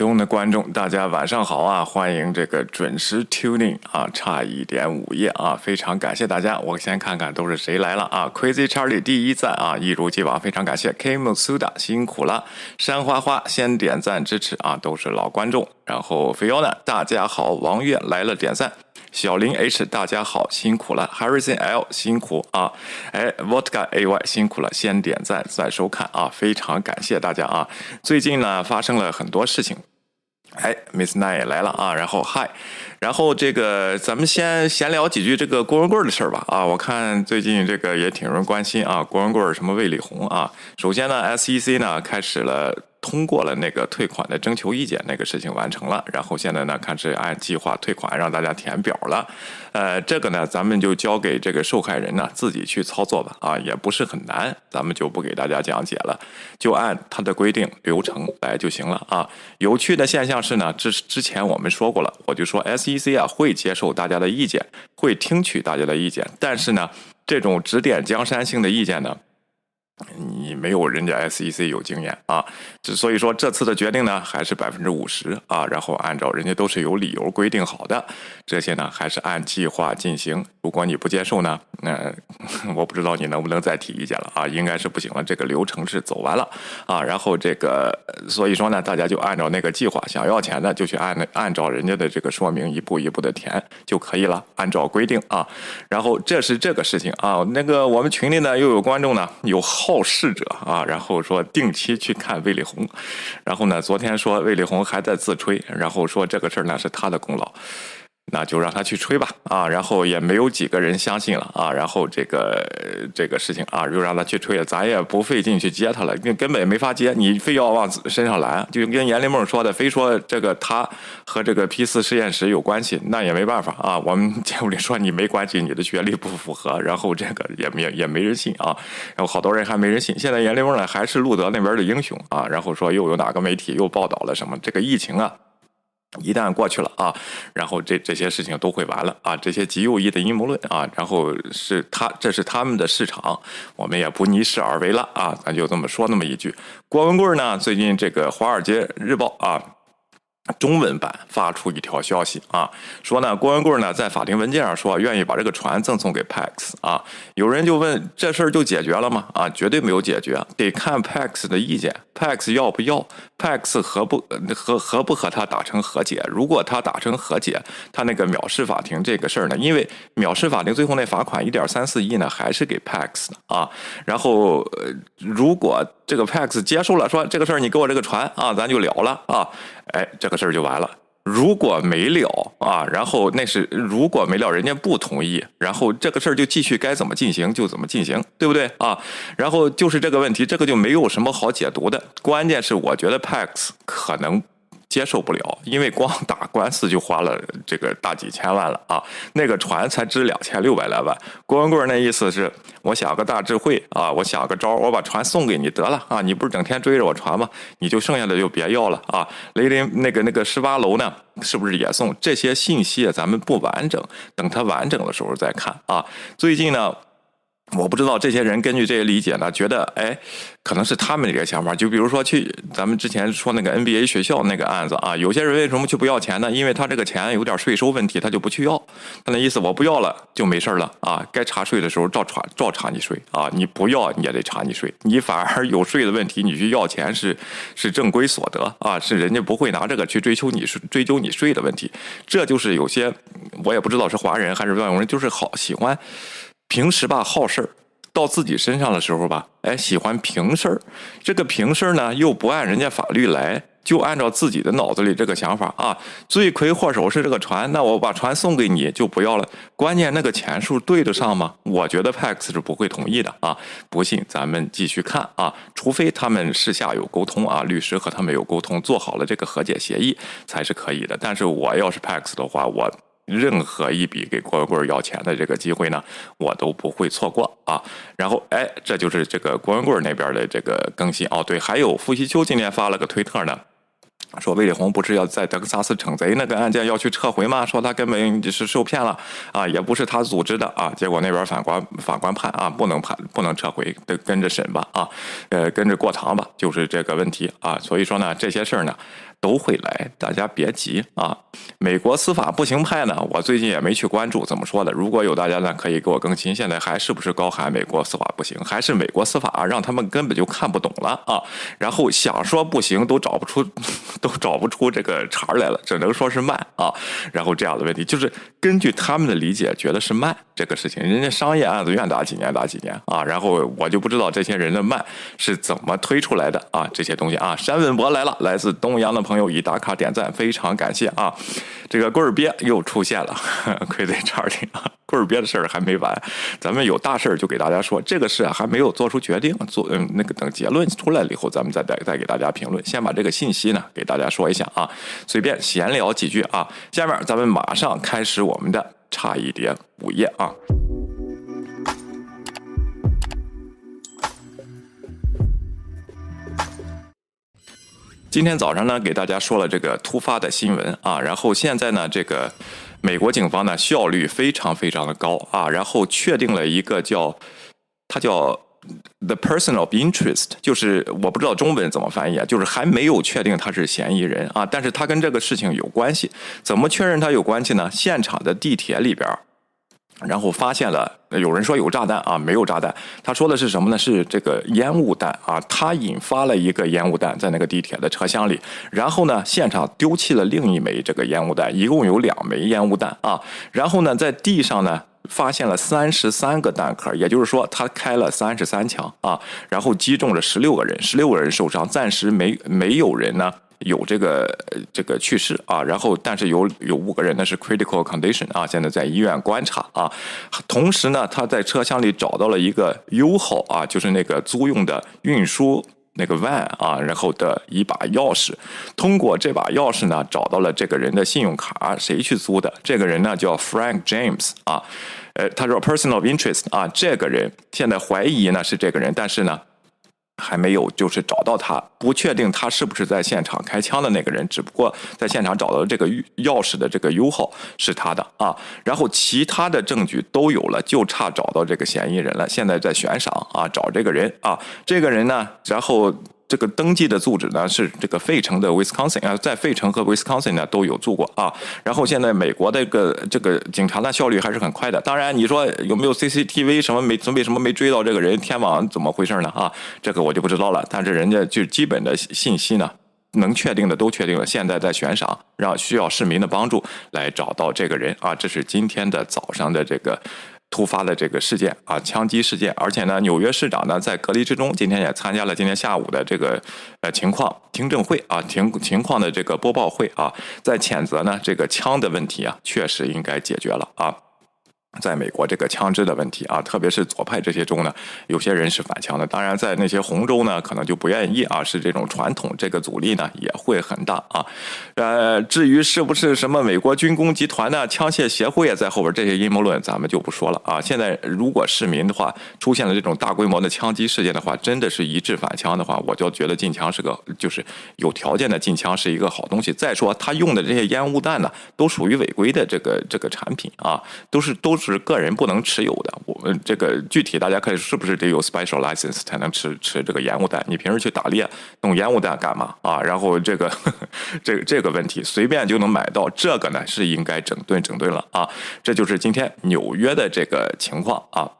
中的观众，大家晚上好啊！欢迎这个准时 tuning 啊，差一点午夜啊，非常感谢大家。我先看看都是谁来了啊！Crazy Charlie 第一赞啊，一如既往，非常感谢。Kim Suda 辛苦了，山花花先点赞支持啊，都是老观众。然后 Fiona 大家好，王月来了点赞。小林 H，大家好，辛苦了。Harrison L，辛苦啊。哎，Vodka AY，辛苦了，先点赞再收看啊，非常感谢大家啊。最近呢，发生了很多事情。哎，Miss Nine 也来了啊。然后 Hi，然后这个咱们先闲聊几句这个郭文贵的事儿吧啊。我看最近这个也挺人关心啊，郭文贵什么魏丽红啊。首先呢，SEC 呢开始了。通过了那个退款的征求意见，那个事情完成了，然后现在呢，开始按计划退款，让大家填表了。呃，这个呢，咱们就交给这个受害人呢自己去操作吧，啊，也不是很难，咱们就不给大家讲解了，就按他的规定流程来就行了啊。有趣的现象是呢，之之前我们说过了，我就说 SEC 啊会接受大家的意见，会听取大家的意见，但是呢，这种指点江山性的意见呢。你没有人家 SEC 有经验啊，所以说这次的决定呢还是百分之五十啊，然后按照人家都是有理由规定好的，这些呢还是按计划进行。如果你不接受呢，那 我不知道你能不能再提意见了啊，应该是不行了。这个流程是走完了啊，然后这个所以说呢，大家就按照那个计划，想要钱的就去按按照人家的这个说明一步一步的填就可以了，按照规定啊。然后这是这个事情啊，那个我们群里呢又有观众呢有好。好事者啊，然后说定期去看魏丽红，然后呢，昨天说魏丽红还在自吹，然后说这个事儿呢是他的功劳。那就让他去吹吧，啊，然后也没有几个人相信了啊，然后这个这个事情啊，就让他去吹，咱也不费劲去接他了，根根本没法接，你非要往身上揽，就跟阎立梦说的，非说这个他和这个 P 四实验室有关系，那也没办法啊，我们 节目里说你没关系，你的学历不符合，然后这个也没也没人信啊，然后好多人还没人信，现在阎立梦呢还是路德那边的英雄啊，然后说又有哪个媒体又报道了什么这个疫情啊。一旦过去了啊，然后这这些事情都会完了啊，这些极右翼的阴谋论啊，然后是他这是他们的市场，我们也不逆势而为了啊，咱就这么说那么一句。郭文贵呢，最近这个《华尔街日报》啊。中文版发出一条消息啊，说呢，郭文贵呢在法庭文件上说愿意把这个船赠送给 Pax 啊，有人就问这事儿就解决了吗？啊，绝对没有解决，得看 Pax 的意见，Pax 要不要，Pax 和不和和不和他达成和解？如果他达成和解，他那个藐视法庭这个事儿呢，因为藐视法庭最后那罚款一点三四亿呢，还是给 Pax 的啊，然后如果。这个 Pax 接受了，说这个事儿你给我这个船啊，咱就了了啊，哎，这个事儿就完了。如果没了啊，然后那是如果没了，人家不同意，然后这个事儿就继续该怎么进行就怎么进行，对不对啊？然后就是这个问题，这个就没有什么好解读的。关键是我觉得 Pax 可能。接受不了，因为光打官司就花了这个大几千万了啊！那个船才值两千六百来万。郭文贵那意思是，我想个大智慧啊，我想个招，我把船送给你得了啊！你不是整天追着我船吗？你就剩下的就别要了啊！雷林那个那个十八楼呢，是不是也送？这些信息咱们不完整，等它完整的时候再看啊！最近呢。我不知道这些人根据这些理解呢，觉得哎，可能是他们这个想法。就比如说去咱们之前说那个 NBA 学校那个案子啊，有些人为什么去不要钱呢？因为他这个钱有点税收问题，他就不去要。他那意思我不要了就没事了啊，该查税的时候照查照查你税啊，你不要你也得查你税。你反而有税的问题，你去要钱是是正规所得啊，是人家不会拿这个去追求你税追究你税的问题。这就是有些我也不知道是华人还是外国人，就是好喜欢。平时吧好事儿，到自己身上的时候吧，哎，喜欢平事儿。这个平事儿呢，又不按人家法律来，就按照自己的脑子里这个想法啊。罪魁祸首是这个船，那我把船送给你就不要了。关键那个钱数对得上吗？我觉得 Pax 是不会同意的啊。不信咱们继续看啊，除非他们私下有沟通啊，律师和他们有沟通，做好了这个和解协议才是可以的。但是我要是 Pax 的话，我。任何一笔给郭文贵要钱的这个机会呢，我都不会错过啊。然后，哎，这就是这个郭文贵那边的这个更新哦。对，还有傅西秋今天发了个推特呢，说魏丽红不是要在德克萨斯惩贼那个案件要去撤回吗？说他根本是受骗了啊，也不是他组织的啊。结果那边法官法官判啊，不能判，不能撤回，得跟着审吧啊，呃，跟着过堂吧，就是这个问题啊。所以说呢，这些事儿呢。都会来，大家别急啊！美国司法不行派呢，我最近也没去关注，怎么说的？如果有大家呢，可以给我更新。现在还是不是高喊美国司法不行，还是美国司法，让他们根本就看不懂了啊？然后想说不行，都找不出，都找不出这个茬来了，只能说是慢啊。然后这样的问题，就是根据他们的理解，觉得是慢这个事情。人家商业案子愿打几年打几年啊。然后我就不知道这些人的慢是怎么推出来的啊？这些东西啊，山文博来了，来自东阳的。朋友已打卡点赞，非常感谢啊！这个棍儿鳖又出现了，亏在这里啊！棍儿鳖的事儿还没完，咱们有大事儿就给大家说。这个事还没有做出决定，做嗯那个等结论出来了以后，咱们再再再给大家评论。先把这个信息呢给大家说一下啊，随便闲聊几句啊。下面咱们马上开始我们的差一点午夜啊。今天早上呢，给大家说了这个突发的新闻啊，然后现在呢，这个美国警方呢效率非常非常的高啊，然后确定了一个叫它叫 the person of interest，就是我不知道中文怎么翻译啊，就是还没有确定他是嫌疑人啊，但是他跟这个事情有关系，怎么确认他有关系呢？现场的地铁里边。然后发现了，有人说有炸弹啊，没有炸弹。他说的是什么呢？是这个烟雾弹啊，他引发了一个烟雾弹在那个地铁的车厢里。然后呢，现场丢弃了另一枚这个烟雾弹，一共有两枚烟雾弹啊。然后呢，在地上呢发现了三十三个弹壳，也就是说他开了三十三枪啊，然后击中了十六个人，十六个人受伤，暂时没没有人呢。有这个这个去世啊，然后但是有有五个人呢是 critical condition 啊，现在在医院观察啊。同时呢，他在车厢里找到了一个 U 号啊，就是那个租用的运输那个 van 啊，然后的一把钥匙。通过这把钥匙呢，找到了这个人的信用卡，谁去租的？这个人呢叫 Frank James 啊，呃，他说 personal interest 啊，这个人现在怀疑呢是这个人，但是呢。还没有，就是找到他，不确定他是不是在现场开枪的那个人，只不过在现场找到这个钥匙的这个 U 号是他的啊，然后其他的证据都有了，就差找到这个嫌疑人了。现在在悬赏啊，找这个人啊，这个人呢，然后。这个登记的住址呢是这个费城的 Wisconsin 啊，在费城和 Wisconsin 呢都有住过啊。然后现在美国的个这个警察的效率还是很快的。当然，你说有没有 CCTV 什么没为什么没追到这个人？天网怎么回事呢？啊，这个我就不知道了。但是人家就基本的信息呢，能确定的都确定了。现在在悬赏，让需要市民的帮助来找到这个人啊。这是今天的早上的这个。突发的这个事件啊，枪击事件，而且呢，纽约市长呢在隔离之中，今天也参加了今天下午的这个呃情况听证会啊，情情况的这个播报会啊，在谴责呢这个枪的问题啊，确实应该解决了啊。在美国，这个枪支的问题啊，特别是左派这些州呢，有些人是反枪的。当然，在那些红州呢，可能就不愿意啊，是这种传统，这个阻力呢也会很大啊。呃，至于是不是什么美国军工集团呢、枪械协会也在后边，这些阴谋论咱们就不说了啊。现在如果市民的话出现了这种大规模的枪击事件的话，真的是一致反枪的话，我就觉得禁枪是个，就是有条件的禁枪是一个好东西。再说他用的这些烟雾弹呢，都属于违规的这个这个产品啊，都是都。是个人不能持有的。我们这个具体大家可以是不是得有 special license 才能持持这个烟雾弹？你平时去打猎弄烟雾弹干嘛啊？然后这个这个这个问题随便就能买到，这个呢是应该整顿整顿了啊！这就是今天纽约的这个情况啊。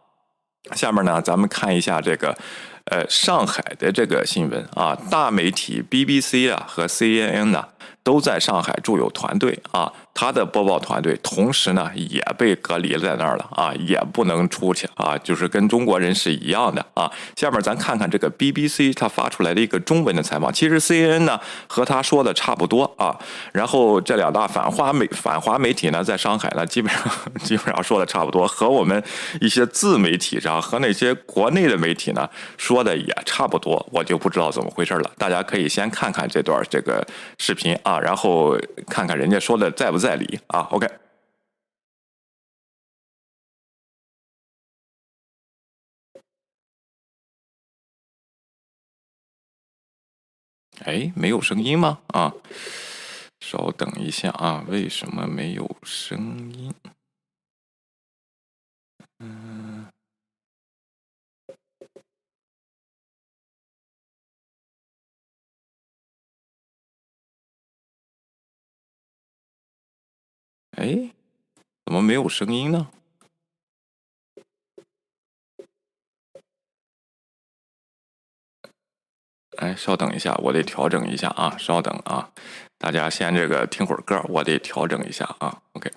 下面呢，咱们看一下这个呃上海的这个新闻啊，大媒体 BBC 啊和 CNN 呢都在上海驻有团队啊。他的播报团队同时呢也被隔离在那儿了啊，也不能出去啊，就是跟中国人是一样的啊。下面咱看看这个 BBC 他发出来的一个中文的采访，其实 CNN 呢和他说的差不多啊。然后这两大反华媒反华媒体呢，在上海呢基本上 基本上说的差不多，和我们一些自媒体上和那些国内的媒体呢说的也差不多，我就不知道怎么回事了。大家可以先看看这段这个视频啊，然后看看人家说的在不。在代理啊，OK。哎，没有声音吗？啊，稍等一下啊，为什么没有声音？嗯，哎，怎么没有声音呢？哎，稍等一下，我得调整一下啊，稍等啊，大家先这个听会儿歌，我得调整一下啊，OK。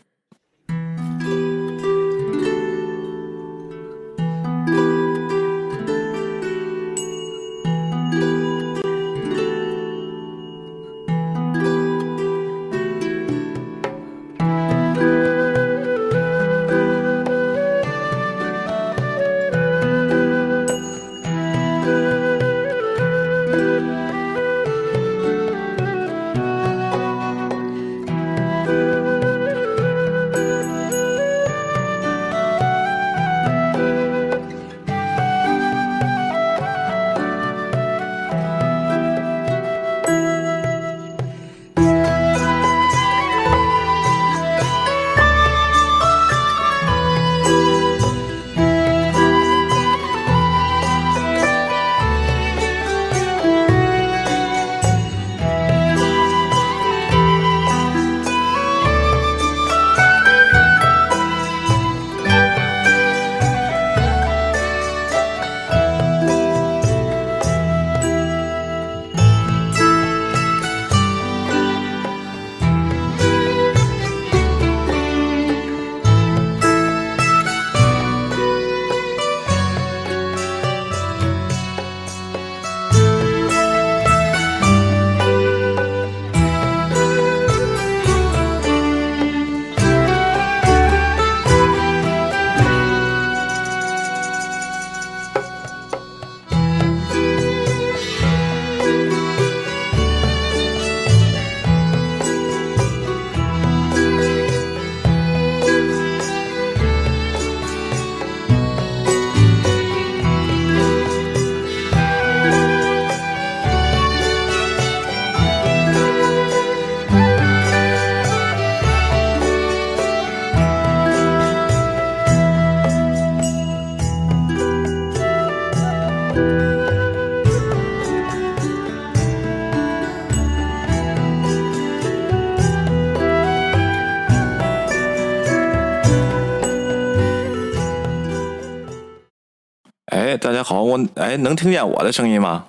好，我哎，能听见我的声音吗？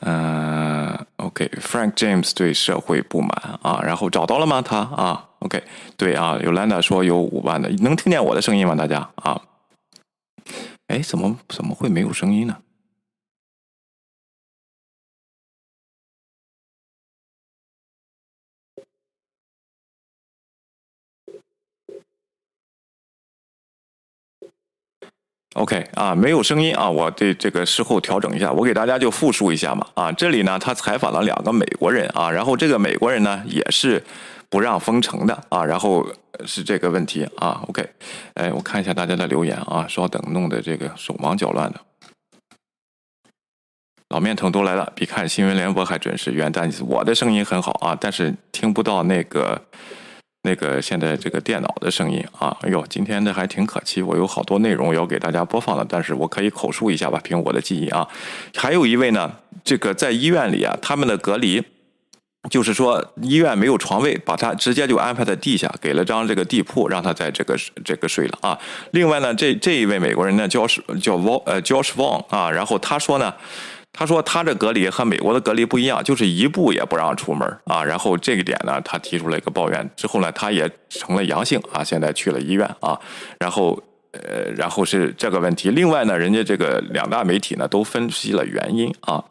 嗯，OK，Frank James 对社会不满啊，然后找到了吗？他啊，OK，对啊，Yolanda 说有五万的，能听见我的声音吗？大家啊，哎，怎么怎么会没有声音呢？OK 啊，没有声音啊，我对这个事后调整一下，我给大家就复述一下嘛啊，这里呢他采访了两个美国人啊，然后这个美国人呢也是不让封城的啊，然后是这个问题啊，OK，哎，我看一下大家的留言啊，稍等，弄得这个手忙脚乱的。老面腾都来了，比看新闻联播还准时。元旦，我的声音很好啊，但是听不到那个。那个现在这个电脑的声音啊，哎呦，今天的还挺可惜，我有好多内容要给大家播放的，但是我可以口述一下吧，凭我的记忆啊。还有一位呢，这个在医院里啊，他们的隔离，就是说医院没有床位，把他直接就安排在地下，给了张这个地铺，让他在这个这个睡了啊。另外呢，这这一位美国人呢，叫是叫 Vo 呃 Josh Wong 啊，然后他说呢。他说他这隔离和美国的隔离不一样，就是一步也不让出门啊。然后这个点呢，他提出了一个抱怨，之后呢，他也成了阳性啊，现在去了医院啊。然后。呃，然后是这个问题。另外呢，人家这个两大媒体呢都分析了原因啊，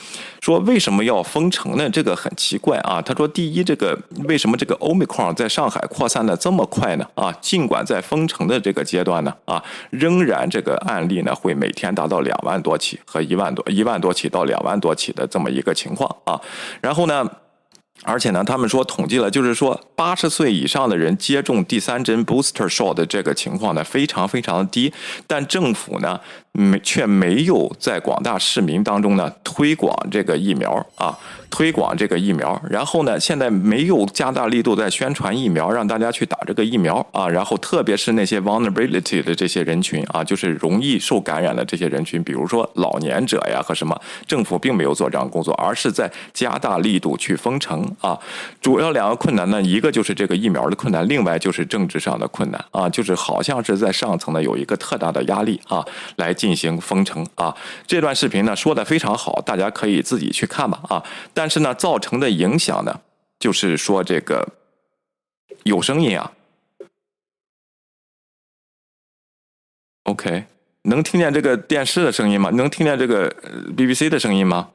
说为什么要封城呢？这个很奇怪啊。他说，第一，这个为什么这个欧美矿在上海扩散的这么快呢？啊，尽管在封城的这个阶段呢，啊，仍然这个案例呢会每天达到两万多起和一万多一万多起到两万多起的这么一个情况啊。然后呢？而且呢，他们说统计了，就是说八十岁以上的人接种第三针 booster shot 的这个情况呢，非常非常的低。但政府呢，没却没有在广大市民当中呢推广这个疫苗啊，推广这个疫苗。然后呢，现在没有加大力度在宣传疫苗，让大家去打这个疫苗啊。然后特别是那些 vulnerability 的这些人群啊，就是容易受感染的这些人群，比如说老年者呀和什么，政府并没有做这样工作，而是在加大力度去封城。啊，主要两个困难呢，一个就是这个疫苗的困难，另外就是政治上的困难啊，就是好像是在上层呢有一个特大的压力啊，来进行封城啊。这段视频呢说的非常好，大家可以自己去看吧啊。但是呢，造成的影响呢，就是说这个有声音啊。OK，能听见这个电视的声音吗？能听见这个 BBC 的声音吗？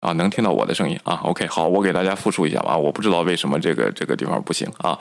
啊，能听到我的声音啊？OK，好，我给大家复述一下啊。我不知道为什么这个这个地方不行啊。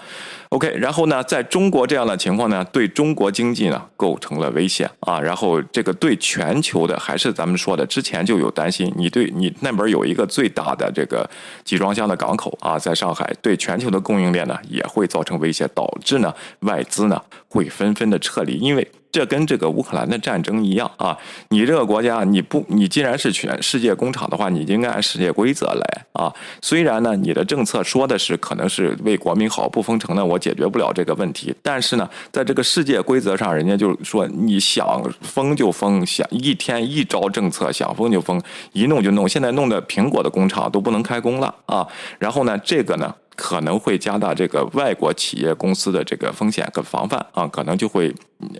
OK，然后呢，在中国这样的情况呢，对中国经济呢构成了威胁啊。然后这个对全球的，还是咱们说的，之前就有担心。你对你那边有一个最大的这个集装箱的港口啊，在上海，对全球的供应链呢也会造成威胁，导致呢外资呢会纷纷的撤离，因为。这跟这个乌克兰的战争一样啊！你这个国家，你不，你既然是全世界工厂的话，你应该按世界规则来啊。虽然呢，你的政策说的是可能是为国民好，不封城呢，我解决不了这个问题。但是呢，在这个世界规则上，人家就说，你想封就封，想一天一招政策，想封就封，一弄就弄。现在弄的苹果的工厂都不能开工了啊！然后呢，这个呢？可能会加大这个外国企业公司的这个风险跟防范啊，可能就会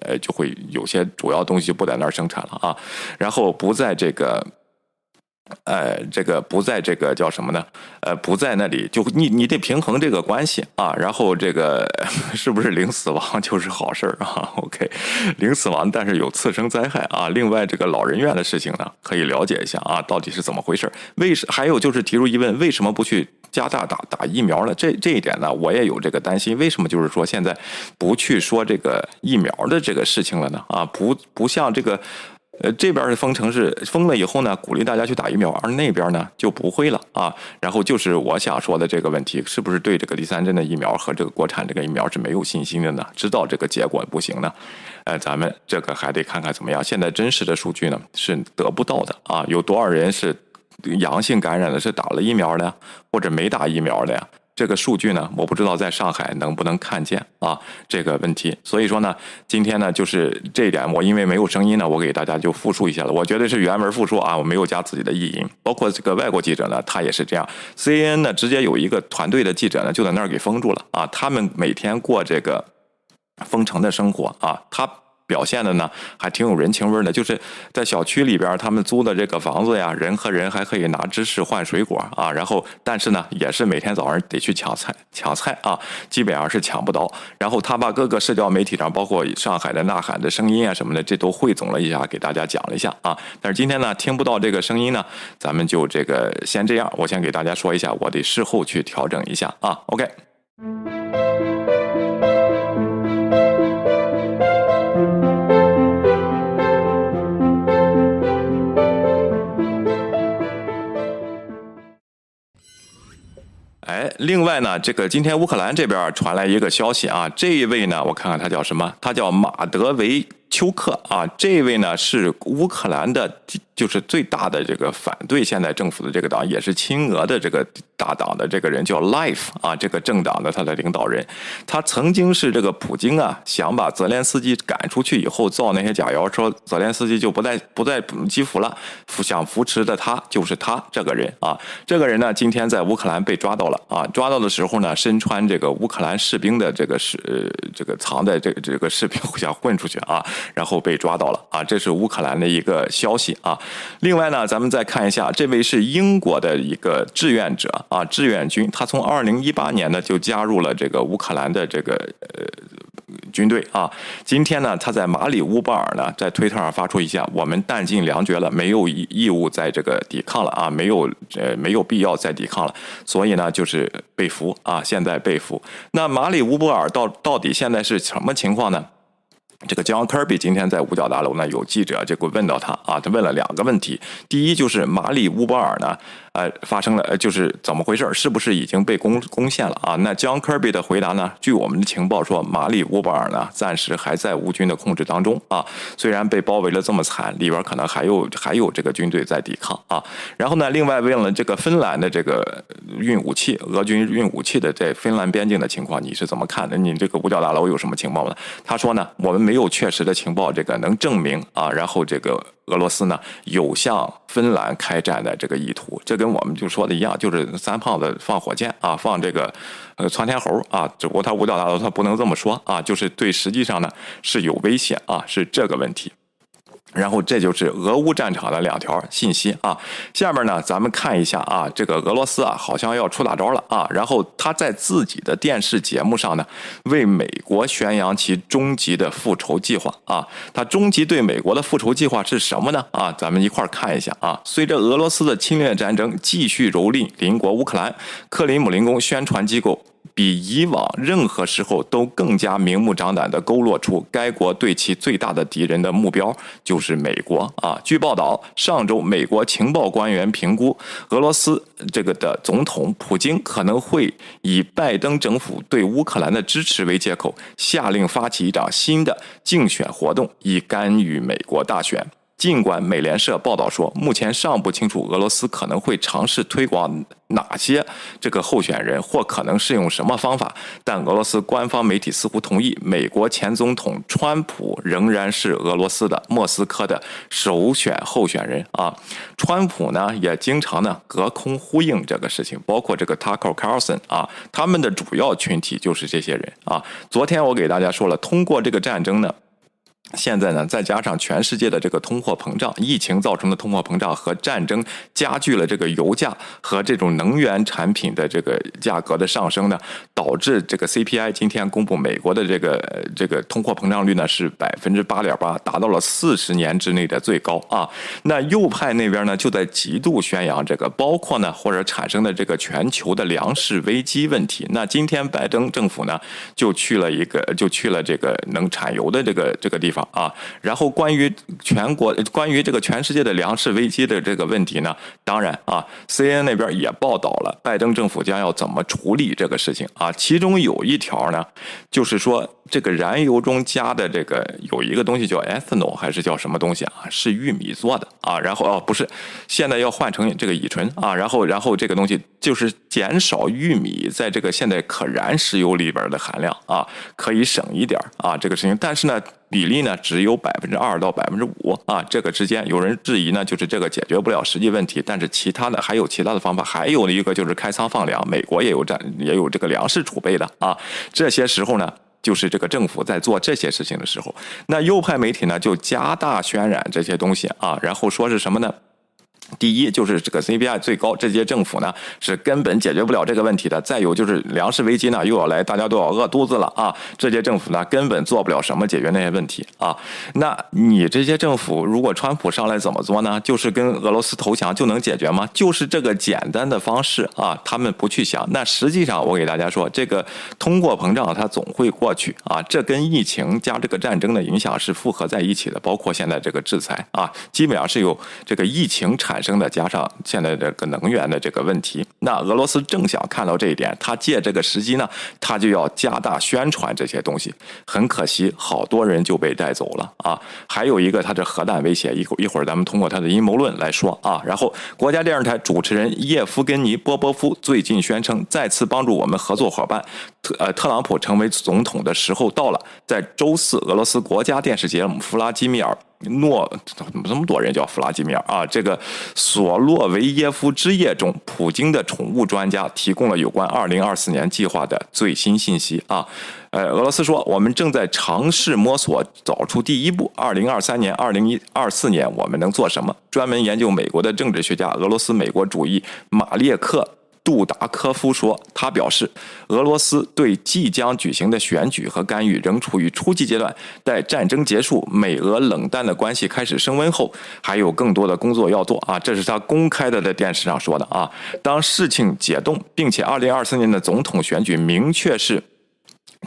呃就会有些主要东西不在那儿生产了啊，然后不在这个。呃，这个不在这个叫什么呢？呃，不在那里，就你你得平衡这个关系啊。然后这个 是不是零死亡就是好事儿啊？OK，零死亡，但是有次生灾害啊。另外，这个老人院的事情呢，可以了解一下啊，到底是怎么回事？为什还有就是提出疑问，为什么不去加大打打疫苗呢？这这一点呢，我也有这个担心。为什么就是说现在不去说这个疫苗的这个事情了呢？啊，不不像这个。呃，这边的封城是封了以后呢，鼓励大家去打疫苗，而那边呢就不会了啊。然后就是我想说的这个问题，是不是对这个第三针的疫苗和这个国产这个疫苗是没有信心的呢？知道这个结果不行呢？呃，咱们这个还得看看怎么样。现在真实的数据呢是得不到的啊，有多少人是阳性感染的，是打了疫苗的，或者没打疫苗的呀？这个数据呢，我不知道在上海能不能看见啊这个问题。所以说呢，今天呢就是这一点，我因为没有声音呢，我给大家就复述一下了。我绝对是原文复述啊，我没有加自己的译音。包括这个外国记者呢，他也是这样。C N 呢，直接有一个团队的记者呢，就在那儿给封住了啊。他们每天过这个封城的生活啊，他。表现的呢还挺有人情味的，就是在小区里边，他们租的这个房子呀，人和人还可以拿芝士换水果啊。然后，但是呢，也是每天早上得去抢菜，抢菜啊，基本上是抢不到。然后他把各个社交媒体上，包括上海的呐喊的声音啊什么的，这都汇总了一下，给大家讲了一下啊。但是今天呢，听不到这个声音呢，咱们就这个先这样，我先给大家说一下，我得事后去调整一下啊。OK。哎，另外呢，这个今天乌克兰这边传来一个消息啊，这一位呢，我看看他叫什么？他叫马德维。丘克啊，这位呢是乌克兰的，就是最大的这个反对现在政府的这个党，也是亲俄的这个大党的这个人叫 Life 啊，这个政党的他的领导人，他曾经是这个普京啊想把泽连斯基赶出去以后造那些假谣，说泽连斯基就不在不在基辅了，想扶持的他就是他这个人啊，这个人呢今天在乌克兰被抓到了啊，抓到的时候呢身穿这个乌克兰士兵的这个是这个藏在这这个士兵 想混出去啊。然后被抓到了啊，这是乌克兰的一个消息啊。另外呢，咱们再看一下，这位是英国的一个志愿者啊，志愿军，他从二零一八年呢就加入了这个乌克兰的这个呃军队啊。今天呢，他在马里乌波尔呢，在推特上发出一下，我们弹尽粮绝了，没有义义务在这个抵抗了啊，没有呃没有必要再抵抗了，所以呢，就是被俘啊，现在被俘。那马里乌波尔到到底现在是什么情况呢？这个 John Kirby 今天在五角大楼呢，有记者就会问到他啊，他问了两个问题。第一就是马里乌波尔呢，呃，发生了，呃，就是怎么回事？是不是已经被攻攻陷了啊？那 John Kirby 的回答呢？据我们的情报说，马里乌波尔呢，暂时还在乌军的控制当中啊。虽然被包围了这么惨，里边可能还有还有这个军队在抵抗啊。然后呢，另外问了这个芬兰的这个运武器，俄军运武器的在芬兰边境的情况，你是怎么看的？你这个五角大楼有什么情报呢？他说呢，我们没有确实的情报，这个能证明啊。然后这个。俄罗斯呢有向芬兰开战的这个意图，这跟我们就说的一样，就是三胖子放火箭啊，放这个呃窜天猴啊，只不过他五角大楼他不能这么说啊，就是对实际上呢是有危险啊，是这个问题。然后这就是俄乌战场的两条信息啊。下面呢，咱们看一下啊，这个俄罗斯啊，好像要出大招了啊。然后他在自己的电视节目上呢，为美国宣扬其终极的复仇计划啊。他终极对美国的复仇计划是什么呢？啊，咱们一块儿看一下啊。随着俄罗斯的侵略战争继续蹂躏邻国乌克兰，克里姆林宫宣传机构。比以往任何时候都更加明目张胆地勾勒出该国对其最大的敌人的目标就是美国啊！据报道，上周美国情报官员评估，俄罗斯这个的总统普京可能会以拜登政府对乌克兰的支持为借口，下令发起一场新的竞选活动，以干预美国大选。尽管美联社报道说，目前尚不清楚俄罗斯可能会尝试推广哪些这个候选人，或可能是用什么方法，但俄罗斯官方媒体似乎同意，美国前总统川普仍然是俄罗斯的莫斯科的首选候选人啊。川普呢，也经常呢隔空呼应这个事情，包括这个 Tucker Carlson 啊，他们的主要群体就是这些人啊。昨天我给大家说了，通过这个战争呢。现在呢，再加上全世界的这个通货膨胀，疫情造成的通货膨胀和战争加剧了这个油价和这种能源产品的这个价格的上升呢，导致这个 CPI 今天公布美国的这个这个通货膨胀率呢是百分之八点八，达到了四十年之内的最高啊。那右派那边呢就在极度宣扬这个，包括呢或者产生的这个全球的粮食危机问题。那今天拜登政府呢就去了一个，就去了这个能产油的这个这个地方。啊，然后关于全国、关于这个全世界的粮食危机的这个问题呢，当然啊，C N 那边也报道了拜登政府将要怎么处理这个事情啊，其中有一条呢，就是说。这个燃油中加的这个有一个东西叫 ethanol 还是叫什么东西啊？是玉米做的啊。然后哦，不是，现在要换成这个乙醇啊。然后，然后这个东西就是减少玉米在这个现在可燃石油里边的含量啊，可以省一点啊。这个事情，但是呢，比例呢只有百分之二到百分之五啊。这个之间有人质疑呢，就是这个解决不了实际问题。但是其他的还有其他的方法，还有一个就是开仓放粮。美国也有战也有这个粮食储备的啊。这些时候呢。就是这个政府在做这些事情的时候，那右派媒体呢就加大渲染这些东西啊，然后说是什么呢？第一就是这个 CPI 最高，这届政府呢是根本解决不了这个问题的。再有就是粮食危机呢又要来，大家都要饿肚子了啊！这届政府呢根本做不了什么解决那些问题啊。那你这些政府如果川普上来怎么做呢？就是跟俄罗斯投降就能解决吗？就是这个简单的方式啊，他们不去想。那实际上我给大家说，这个通货膨胀它总会过去啊。这跟疫情加这个战争的影响是复合在一起的，包括现在这个制裁啊，基本上是有这个疫情产。产生的加上现在这个能源的这个问题，那俄罗斯正想看到这一点，他借这个时机呢，他就要加大宣传这些东西。很可惜，好多人就被带走了啊！还有一个，他的核弹威胁，一会儿一会儿咱们通过他的阴谋论来说啊。然后，国家电视台主持人叶夫根尼·波波夫最近宣称，再次帮助我们合作伙伴特呃特朗普成为总统的时候到了。在周四，俄罗斯国家电视节目弗拉基米尔。诺怎么这么多人叫弗拉基米尔啊？这个索洛维耶夫之夜中，普京的宠物专家提供了有关二零二四年计划的最新信息啊。呃，俄罗斯说，我们正在尝试摸索找出第一步。二零二三年、二零一二四年，我们能做什么？专门研究美国的政治学家俄罗斯美国主义马列克。杜达科夫说：“他表示，俄罗斯对即将举行的选举和干预仍处于初级阶段。在战争结束，美俄冷淡的关系开始升温后，还有更多的工作要做啊！这是他公开的在电视上说的啊。当事情解冻，并且2024年的总统选举明确是。”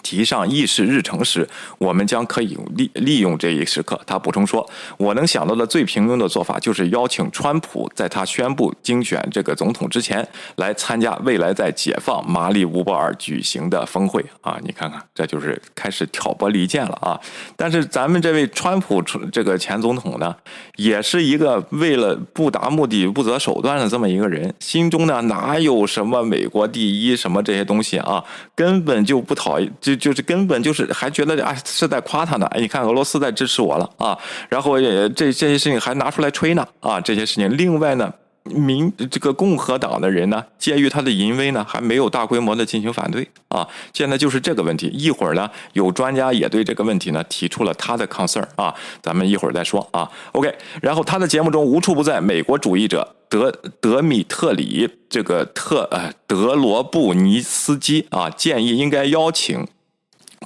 提上议事日程时，我们将可以利利用这一时刻。他补充说：“我能想到的最平庸的做法，就是邀请川普在他宣布竞选这个总统之前，来参加未来在解放马里乌波尔举行的峰会。”啊，你看看，这就是开始挑拨离间了啊！但是咱们这位川普这个前总统呢，也是一个为了不达目的不择手段的这么一个人，心中呢哪有什么美国第一什么这些东西啊？根本就不讨厌。就就是根本就是还觉得啊是在夸他呢，哎，你看俄罗斯在支持我了啊，然后也这这些事情还拿出来吹呢啊，这些事情。另外呢，民这个共和党的人呢，鉴于他的淫威呢，还没有大规模的进行反对啊。现在就是这个问题，一会儿呢，有专家也对这个问题呢提出了他的 concern 啊，咱们一会儿再说啊。OK，然后他的节目中无处不在美国主义者。德德米特里这个特呃德罗布尼斯基啊，建议应该邀请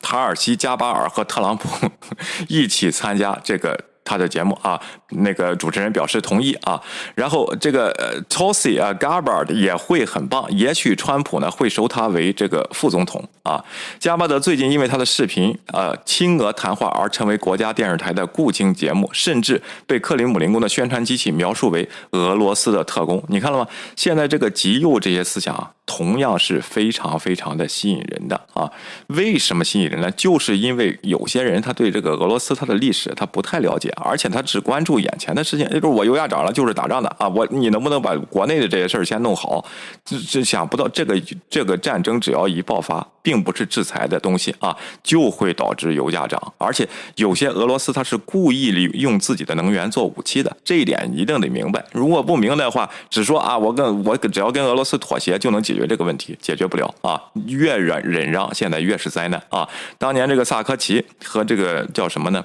塔尔西加巴尔和特朗普 一起参加这个。他的节目啊，那个主持人表示同意啊，然后这个 t o s i 啊 Garber 也会很棒，也许川普呢会收他为这个副总统啊。加巴德最近因为他的视频呃亲俄谈话而成为国家电视台的固定节目，甚至被克里姆林宫的宣传机器描述为俄罗斯的特工。你看了吗？现在这个极右这些思想啊同样是非常非常的吸引人的啊。为什么吸引人呢？就是因为有些人他对这个俄罗斯他的历史他不太了解。而且他只关注眼前的事情，就是我油价涨了就是打仗的啊！我你能不能把国内的这些事儿先弄好？这这想不到这个这个战争只要一爆发，并不是制裁的东西啊，就会导致油价涨。而且有些俄罗斯他是故意利用自己的能源做武器的，这一点一定得明白。如果不明白的话，只说啊我跟我只要跟俄罗斯妥协就能解决这个问题，解决不了啊！越忍忍让，现在越是灾难啊！当年这个萨科齐和这个叫什么呢？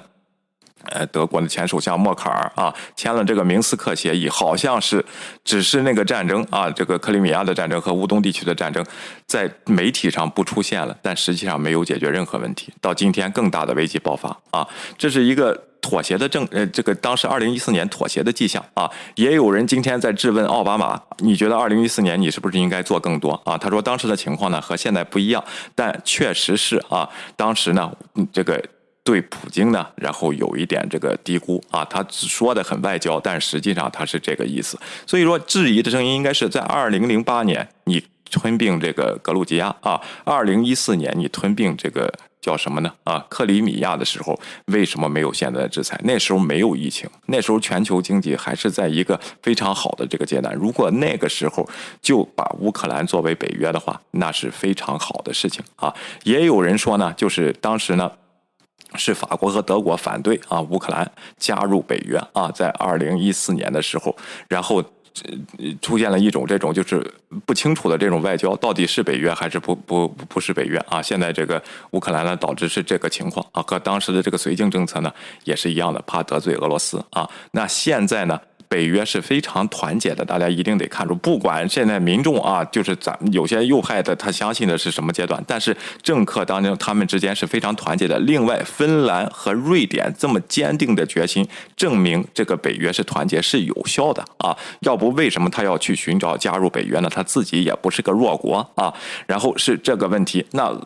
呃，德国的前首相默克尔啊，签了这个明斯克协议，好像是只是那个战争啊，这个克里米亚的战争和乌东地区的战争，在媒体上不出现了，但实际上没有解决任何问题。到今天，更大的危机爆发啊，这是一个妥协的政，呃，这个当时二零一四年妥协的迹象啊。也有人今天在质问奥巴马，你觉得二零一四年你是不是应该做更多啊？他说当时的情况呢和现在不一样，但确实是啊，当时呢这个。对普京呢，然后有一点这个低估啊，他说的很外交，但实际上他是这个意思。所以说，质疑的声音应该是在二零零八年你吞并这个格鲁吉亚啊，二零一四年你吞并这个叫什么呢？啊，克里米亚的时候，为什么没有现在的制裁？那时候没有疫情，那时候全球经济还是在一个非常好的这个阶段。如果那个时候就把乌克兰作为北约的话，那是非常好的事情啊。也有人说呢，就是当时呢。是法国和德国反对啊，乌克兰加入北约啊，在二零一四年的时候，然后出现了一种这种就是不清楚的这种外交，到底是北约还是不不不是北约啊？现在这个乌克兰呢，导致是这个情况啊，和当时的这个绥靖政策呢也是一样的，怕得罪俄罗斯啊。那现在呢？北约是非常团结的，大家一定得看住。不管现在民众啊，就是咱有些右派的，他相信的是什么阶段，但是政客当中他们之间是非常团结的。另外，芬兰和瑞典这么坚定的决心，证明这个北约是团结是有效的啊。要不为什么他要去寻找加入北约呢？他自己也不是个弱国啊。然后是这个问题，那。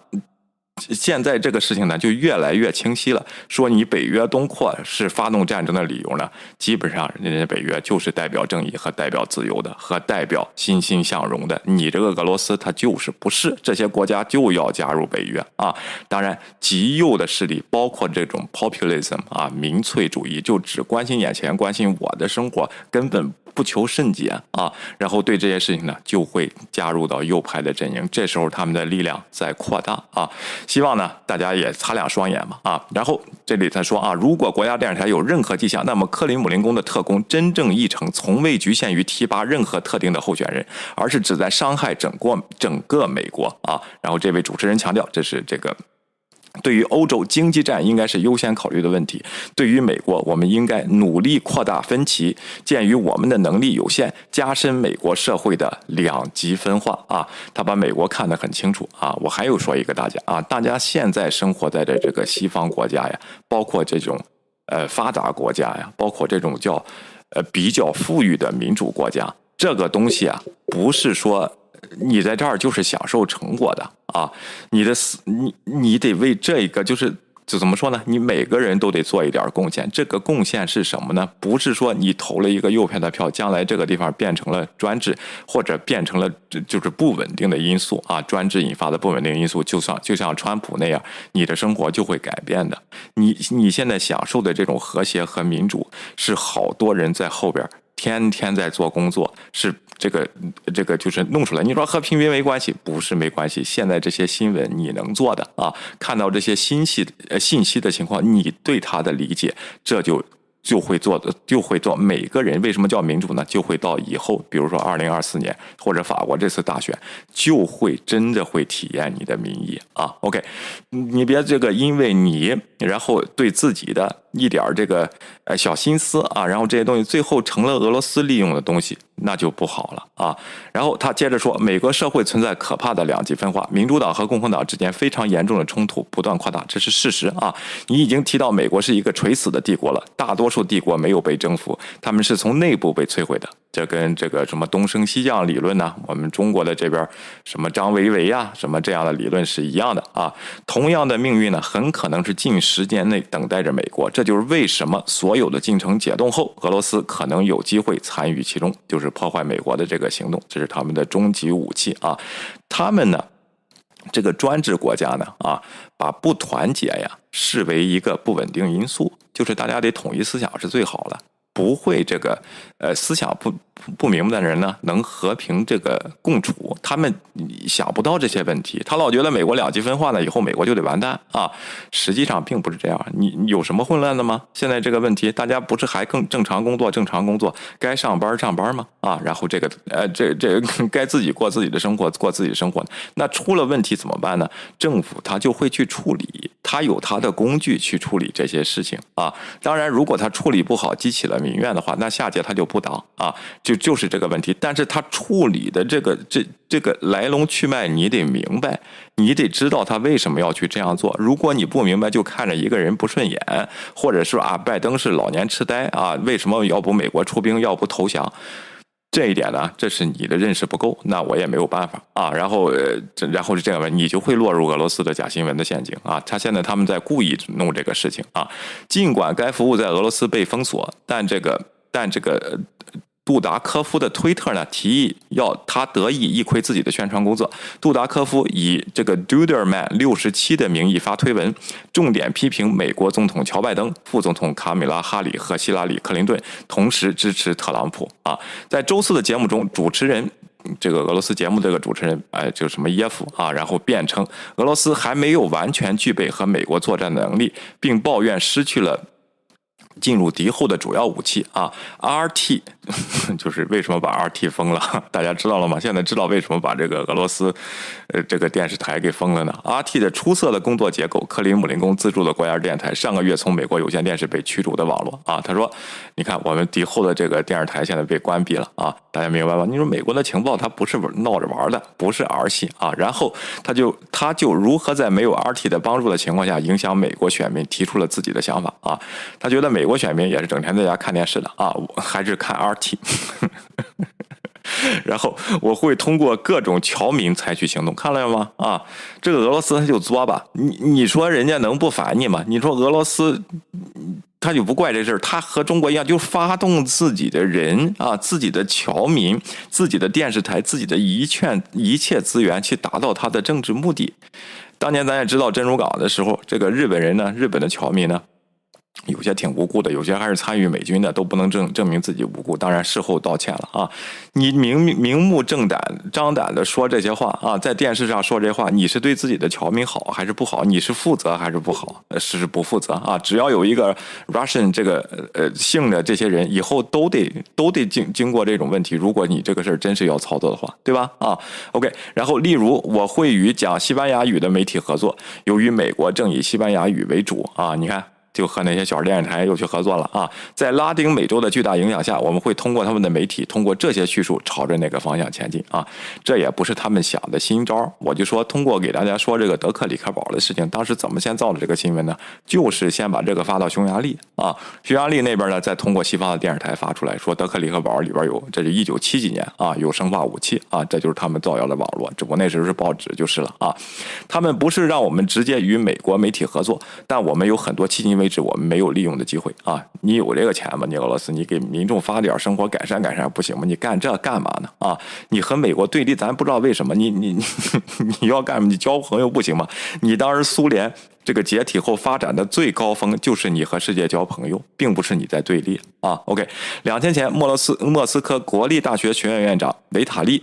现在这个事情呢，就越来越清晰了。说你北约东扩是发动战争的理由呢，基本上人家北约就是代表正义和代表自由的，和代表欣欣向荣的。你这个俄罗斯，它就是不是这些国家就要加入北约啊？当然，极右的势力，包括这种 populism 啊，民粹主义，就只关心眼前，关心我的生活，根本。不求甚解啊，然后对这些事情呢，就会加入到右派的阵营。这时候他们的力量在扩大啊，希望呢大家也擦亮双眼嘛啊。然后这里他说啊，如果国家电视台有任何迹象，那么克里姆林宫的特工真正议程从未局限于提拔任何特定的候选人，而是旨在伤害整个整个美国啊。然后这位主持人强调，这是这个。对于欧洲经济战应该是优先考虑的问题。对于美国，我们应该努力扩大分歧。鉴于我们的能力有限，加深美国社会的两极分化啊，他把美国看得很清楚啊。我还有说一个大家啊，大家现在生活在的这个西方国家呀，包括这种呃发达国家呀，包括这种叫呃比较富裕的民主国家，这个东西啊，不是说。你在这儿就是享受成果的啊，你的思你你得为这一个就是。就怎么说呢？你每个人都得做一点贡献。这个贡献是什么呢？不是说你投了一个右派的票，将来这个地方变成了专制，或者变成了就是不稳定的因素啊，专制引发的不稳定因素，就像就像川普那样，你的生活就会改变的。你你现在享受的这种和谐和民主，是好多人在后边天天在做工作，是。这个这个就是弄出来，你说和平民没关系，不是没关系。现在这些新闻你能做的啊，看到这些信息呃信息的情况，你对他的理解，这就就会做的就会做。每个人为什么叫民主呢？就会到以后，比如说二零二四年或者法国这次大选，就会真的会体验你的民意啊。OK，你别这个因为你然后对自己的。一点这个呃小心思啊，然后这些东西最后成了俄罗斯利用的东西，那就不好了啊。然后他接着说，美国社会存在可怕的两极分化，民主党和共和党之间非常严重的冲突不断扩大，这是事实啊。你已经提到美国是一个垂死的帝国了，大多数帝国没有被征服，他们是从内部被摧毁的。这跟这个什么东升西降理论呢？我们中国的这边什么张维为呀，什么这样的理论是一样的啊。同样的命运呢，很可能是近十年内等待着美国。这就是为什么所有的进程解冻后，俄罗斯可能有机会参与其中，就是破坏美国的这个行动，这是他们的终极武器啊。他们呢，这个专制国家呢啊，把不团结呀视为一个不稳定因素，就是大家得统一思想是最好的。不会这个，呃，思想不不明白的人呢，能和平这个共处，他们想不到这些问题。他老觉得美国两极分化了，以后美国就得完蛋啊。实际上并不是这样。你有什么混乱的吗？现在这个问题，大家不是还更正常工作、正常工作，该上班上班吗？啊，然后这个，呃，这这 该自己过自己的生活，过自己的生活。那出了问题怎么办呢？政府他就会去处理，他有他的工具去处理这些事情啊。当然，如果他处理不好，激起了。民怨的话，那下届他就不当啊，就就是这个问题。但是他处理的这个这这个来龙去脉，你得明白，你得知道他为什么要去这样做。如果你不明白，就看着一个人不顺眼，或者是啊，拜登是老年痴呆啊，为什么要不美国出兵，要不投降？这一点呢，这是你的认识不够，那我也没有办法啊。然后呃，然后是这样吧，你就会落入俄罗斯的假新闻的陷阱啊。他现在他们在故意弄这个事情啊。尽管该服务在俄罗斯被封锁，但这个，但这个。杜达科夫的推特呢，提议要他得以一窥自己的宣传工作。杜达科夫以这个 Duderman 六十七的名义发推文，重点批评美国总统乔拜登、副总统卡米拉哈里和希拉里克林顿，同时支持特朗普。啊，在周四的节目中，主持人这个俄罗斯节目这个主持人，哎，就什么耶夫啊，然后辩称俄罗斯还没有完全具备和美国作战的能力，并抱怨失去了。进入敌后的主要武器啊，RT 就是为什么把 RT 封了？大家知道了吗？现在知道为什么把这个俄罗斯呃这个电视台给封了呢？RT 的出色的工作结构，克里姆林宫资助的国家电台上个月从美国有线电视被驱逐的网络啊，他说，你看我们敌后的这个电视台现在被关闭了啊，大家明白吗？你说美国的情报它不是闹着玩的，不是儿戏啊，然后他就他就如何在没有 RT 的帮助的情况下影响美国选民，提出了自己的想法啊，他觉得美。国选民也是整天在家看电视的啊，还是看 R 然后我会通过各种侨民采取行动，看了吗？啊，这个俄罗斯他就作吧，你你说人家能不烦你吗？你说俄罗斯他就不怪这事儿，他和中国一样，就发动自己的人啊，自己的侨民，自己的电视台，自己的一切一切资源去达到他的政治目的。当年咱也知道珍珠港的时候，这个日本人呢，日本的侨民呢。有些挺无辜的，有些还是参与美军的，都不能证证明自己无辜。当然事后道歉了啊！你明明目正胆张胆的说这些话啊，在电视上说这话，你是对自己的侨民好还是不好？你是负责还是不好？是不负责啊！只要有一个 Russian 这个呃姓的这些人，以后都得都得经经过这种问题。如果你这个事儿真是要操作的话，对吧？啊，OK。然后例如我会与讲西班牙语的媒体合作，由于美国正以西班牙语为主啊，你看。就和那些小电视台又去合作了啊。在拉丁美洲的巨大影响下，我们会通过他们的媒体，通过这些叙述，朝着那个方向前进啊。这也不是他们想的新招。我就说，通过给大家说这个德克里克堡的事情，当时怎么先造的这个新闻呢？就是先把这个发到匈牙利啊，匈牙利那边呢，再通过西方的电视台发出来说德克里克堡里边有，这是一九七几年啊，有生化武器啊，这就是他们造谣的网络。只不过那时候是报纸就是了啊。他们不是让我们直接与美国媒体合作，但我们有很多迄今为为止我们没有利用的机会啊！你有这个钱吗？你俄罗斯，你给民众发点生活改善改善不行吗？你干这干嘛呢？啊！你和美国对立，咱不知道为什么，你你你 你要干你交朋友不行吗？你当时苏联这个解体后发展的最高峰，就是你和世界交朋友，并不是你在对立啊！OK，两天前，莫罗斯莫斯科国立大学学院院长维塔利。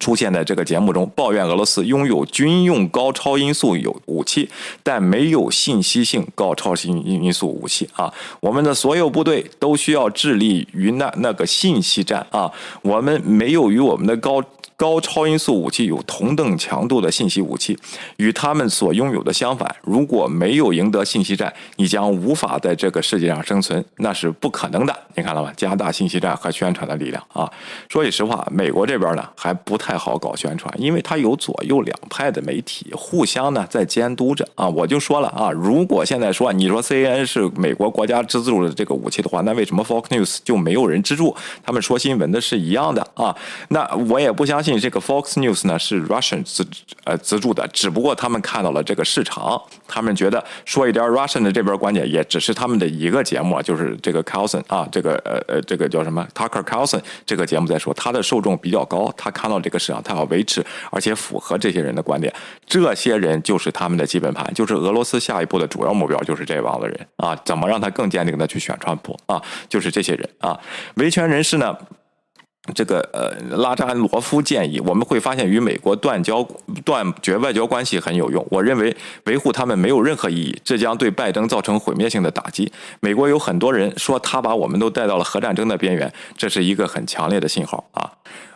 出现在这个节目中，抱怨俄罗斯拥有军用高超音速有武器，但没有信息性高超音音速武器啊！我们的所有部队都需要致力于那那个信息战啊！我们没有与我们的高。高超音速武器有同等强度的信息武器，与他们所拥有的相反。如果没有赢得信息战，你将无法在这个世界上生存，那是不可能的。你看了吗？加大信息战和宣传的力量啊！说句实话，美国这边呢还不太好搞宣传，因为它有左右两派的媒体互相呢在监督着啊。我就说了啊，如果现在说你说 C N n 是美国国家资助的这个武器的话，那为什么 Fox News 就没有人资助？他们说新闻的是一样的啊。那我也不相信。这个 Fox News 呢是 Russian 资呃资助的，只不过他们看到了这个市场，他们觉得说一点 Russian 的这边观点，也只是他们的一个节目，就是这个 Carlson 啊，这个呃呃这个叫什么 Tucker Carlson 这个节目在说，他的受众比较高，他看到这个市场，他要维持，而且符合这些人的观点，这些人就是他们的基本盘，就是俄罗斯下一步的主要目标就是这帮子人啊，怎么让他更坚定的去选川普啊，就是这些人啊，维权人士呢？这个呃，拉扎罗夫建议，我们会发现与美国断交、断绝外交关系很有用。我认为维护他们没有任何意义，这将对拜登造成毁灭性的打击。美国有很多人说他把我们都带到了核战争的边缘，这是一个很强烈的信号啊！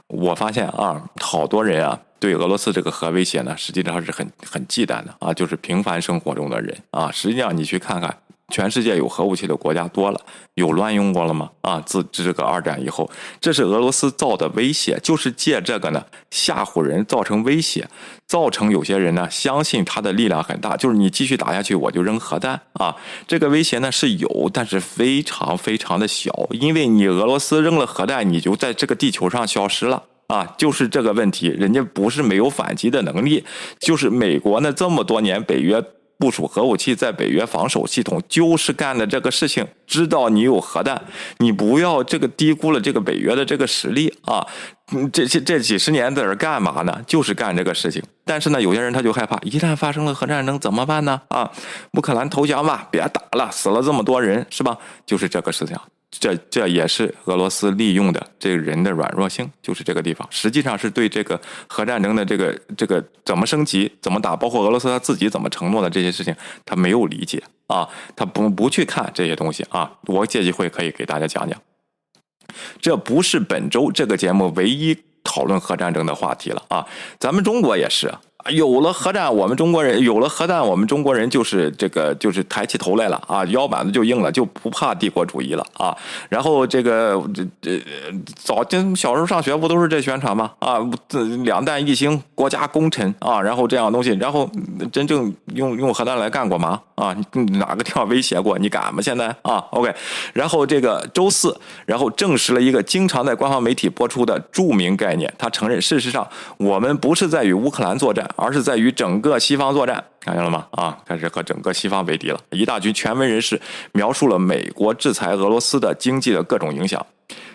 我发现啊，好多人啊，对俄罗斯这个核威胁呢，实际上是很很忌惮的啊，就是平凡生活中的人啊。实际上你去看看。全世界有核武器的国家多了，有乱用过了吗？啊，自这个二战以后，这是俄罗斯造的威胁，就是借这个呢吓唬人，造成威胁，造成有些人呢相信他的力量很大，就是你继续打下去，我就扔核弹啊。这个威胁呢是有，但是非常非常的小，因为你俄罗斯扔了核弹，你就在这个地球上消失了啊，就是这个问题，人家不是没有反击的能力，就是美国呢这么多年北约。部署核武器在北约防守系统，就是干的这个事情。知道你有核弹，你不要这个低估了这个北约的这个实力啊！这这这几十年在这干嘛呢？就是干这个事情。但是呢，有些人他就害怕，一旦发生了核战争怎么办呢？啊，乌克兰投降吧，别打了，死了这么多人，是吧？就是这个事情。这这也是俄罗斯利用的这个人的软弱性，就是这个地方，实际上是对这个核战争的这个这个怎么升级、怎么打，包括俄罗斯他自己怎么承诺的这些事情，他没有理解啊，他不不去看这些东西啊。我借机会可以给大家讲讲，这不是本周这个节目唯一讨论核战争的话题了啊，咱们中国也是。有了核弹，我们中国人有了核弹，我们中国人就是这个，就是抬起头来了啊，腰板子就硬了，就不怕帝国主义了啊。然后这个这这早就小时候上学不都是这宣传吗？啊，两弹一星，国家功臣啊，然后这样东西，然后真正用用核弹来干过吗？啊，哪个地方威胁过？你敢吗？现在啊，OK。然后这个周四，然后证实了一个经常在官方媒体播出的著名概念，他承认，事实上我们不是在与乌克兰作战。而是在于整个西方作战，看见了吗？啊，开始和整个西方为敌了。一大群权威人士描述了美国制裁俄罗斯的经济的各种影响，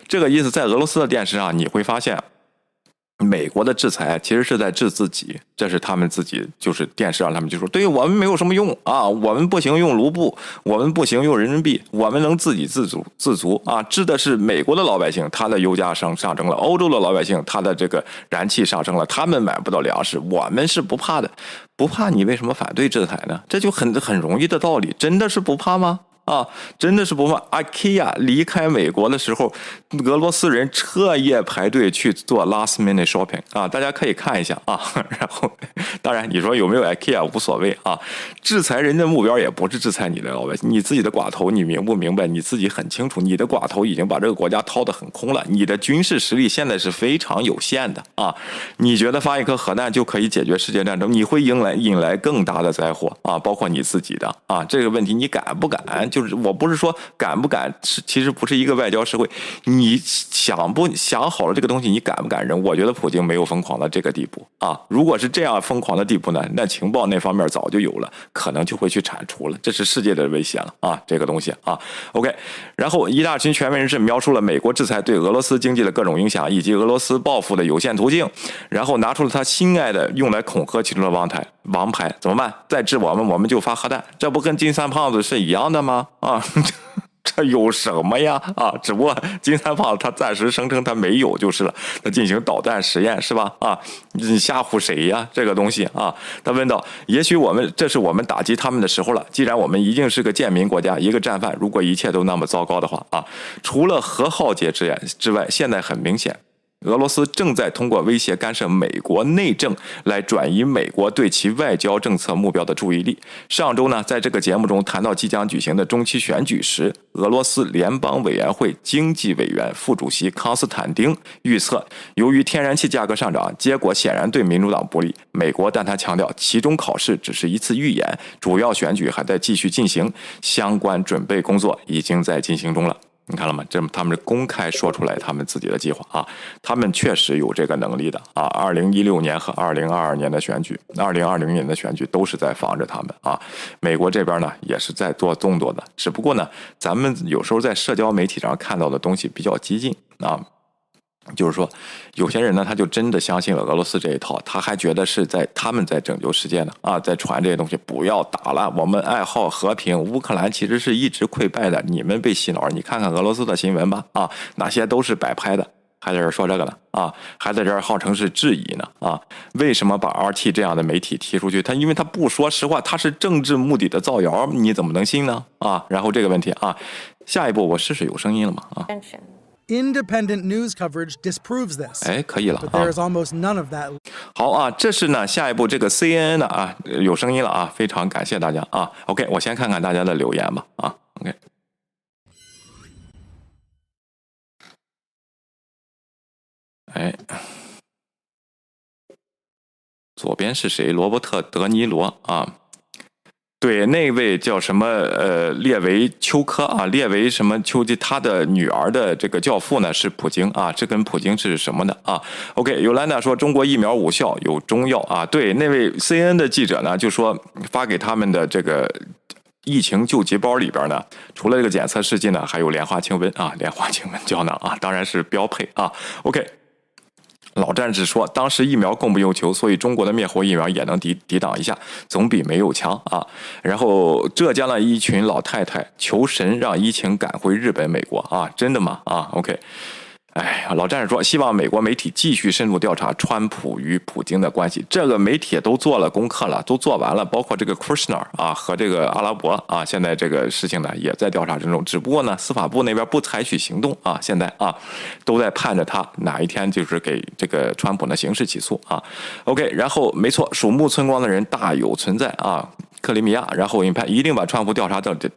这个意思在俄罗斯的电视上你会发现。美国的制裁其实是在治自己，这是他们自己就是电视上他们就说，对于我们没有什么用啊，我们不行用卢布，我们不行用人民币，我们能自给自足自足啊，治的是美国的老百姓，他的油价上上升了，欧洲的老百姓他的这个燃气上升了，他们买不到粮食，我们是不怕的，不怕你为什么反对制裁呢？这就很很容易的道理，真的是不怕吗？啊，真的是不放。IKEA 离开美国的时候，俄罗斯人彻夜排队去做 last minute shopping 啊，大家可以看一下啊。然后，当然你说有没有 IKEA 无所谓啊。制裁人的目标也不是制裁你的老百姓，你自己的寡头，你明不明白？你自己很清楚，你的寡头已经把这个国家掏得很空了，你的军事实力现在是非常有限的啊。你觉得发一颗核弹就可以解决世界战争？你会迎来引来更大的灾祸啊，包括你自己的啊。这个问题你敢不敢？就是我不是说敢不敢，是其实不是一个外交社会。你想不想好了这个东西，你敢不敢扔？我觉得普京没有疯狂到这个地步啊。如果是这样疯狂的地步呢，那情报那方面早就有了，可能就会去铲除了。这是世界的威胁了啊，这个东西啊。OK，然后一大群权威人士描述了美国制裁对俄罗斯经济的各种影响，以及俄罗斯报复的有限途径，然后拿出了他心爱的用来恐吓其中的王牌。王牌怎么办？再治我们，我们就发核弹，这不跟金三胖子是一样的吗？啊，这有什么呀？啊，只不过金三胖子他暂时声称他没有就是了，他进行导弹实验是吧？啊，你吓唬谁呀？这个东西啊，他问道：也许我们这是我们打击他们的时候了。既然我们一定是个贱民国家，一个战犯，如果一切都那么糟糕的话啊，除了核浩劫之外之外，现在很明显。俄罗斯正在通过威胁干涉美国内政来转移美国对其外交政策目标的注意力。上周呢，在这个节目中谈到即将举行的中期选举时，俄罗斯联邦委员会经济委员副主席康斯坦丁预测，由于天然气价格上涨，结果显然对民主党不利。美国，但他强调，其中考试只是一次预演，主要选举还在继续进行，相关准备工作已经在进行中了。你看了吗？这他们是公开说出来他们自己的计划啊，他们确实有这个能力的啊。二零一六年和二零二二年的选举，二零二零年的选举都是在防着他们啊。美国这边呢也是在做动作的，只不过呢，咱们有时候在社交媒体上看到的东西比较激进啊。就是说，有些人呢，他就真的相信了俄罗斯这一套，他还觉得是在他们在拯救世界呢啊，在传这些东西，不要打了，我们爱好和平。乌克兰其实是一直溃败的，你们被洗脑，你看看俄罗斯的新闻吧啊，那些都是摆拍的，还在这说这个呢啊，还在这号称是质疑呢啊，为什么把 RT 这样的媒体踢出去？他因为他不说实话，他是政治目的的造谣，你怎么能信呢啊？然后这个问题啊，下一步我试试有声音了吗啊？Independent news coverage disproves this. 哎，可以了 But there is almost none of that. 好啊，这是呢，下一步这个 CNN 的啊，有声音了啊，非常感谢大家啊。OK，我先看看大家的留言吧啊。OK，哎，左边是谁？罗伯特·德尼罗啊。对，那位叫什么？呃，列维丘科啊，列维什么丘吉？他的女儿的这个教父呢是普京啊，这跟普京是什么呢啊？OK，尤兰达说中国疫苗无效，有中药啊。对，那位 CNN 的记者呢就说发给他们的这个疫情救急包里边呢，除了这个检测试剂呢，还有莲花清瘟啊，莲花清瘟胶囊啊，当然是标配啊。OK。老战士说，当时疫苗供不应求，所以中国的灭活疫苗也能抵抵挡一下，总比没有强啊。然后浙江的一群老太太求神让疫情赶回日本、美国啊，真的吗？啊，OK。哎，老战士说，希望美国媒体继续深入调查川普与普京的关系。这个媒体都做了功课了，都做完了，包括这个 Kushner 啊和这个阿拉伯啊，现在这个事情呢也在调查之中。只不过呢，司法部那边不采取行动啊，现在啊都在盼着他哪一天就是给这个川普呢刑事起诉啊。OK，然后没错，鼠目寸光的人大有存在啊。克里米亚，然后印派一定把川普调查到底，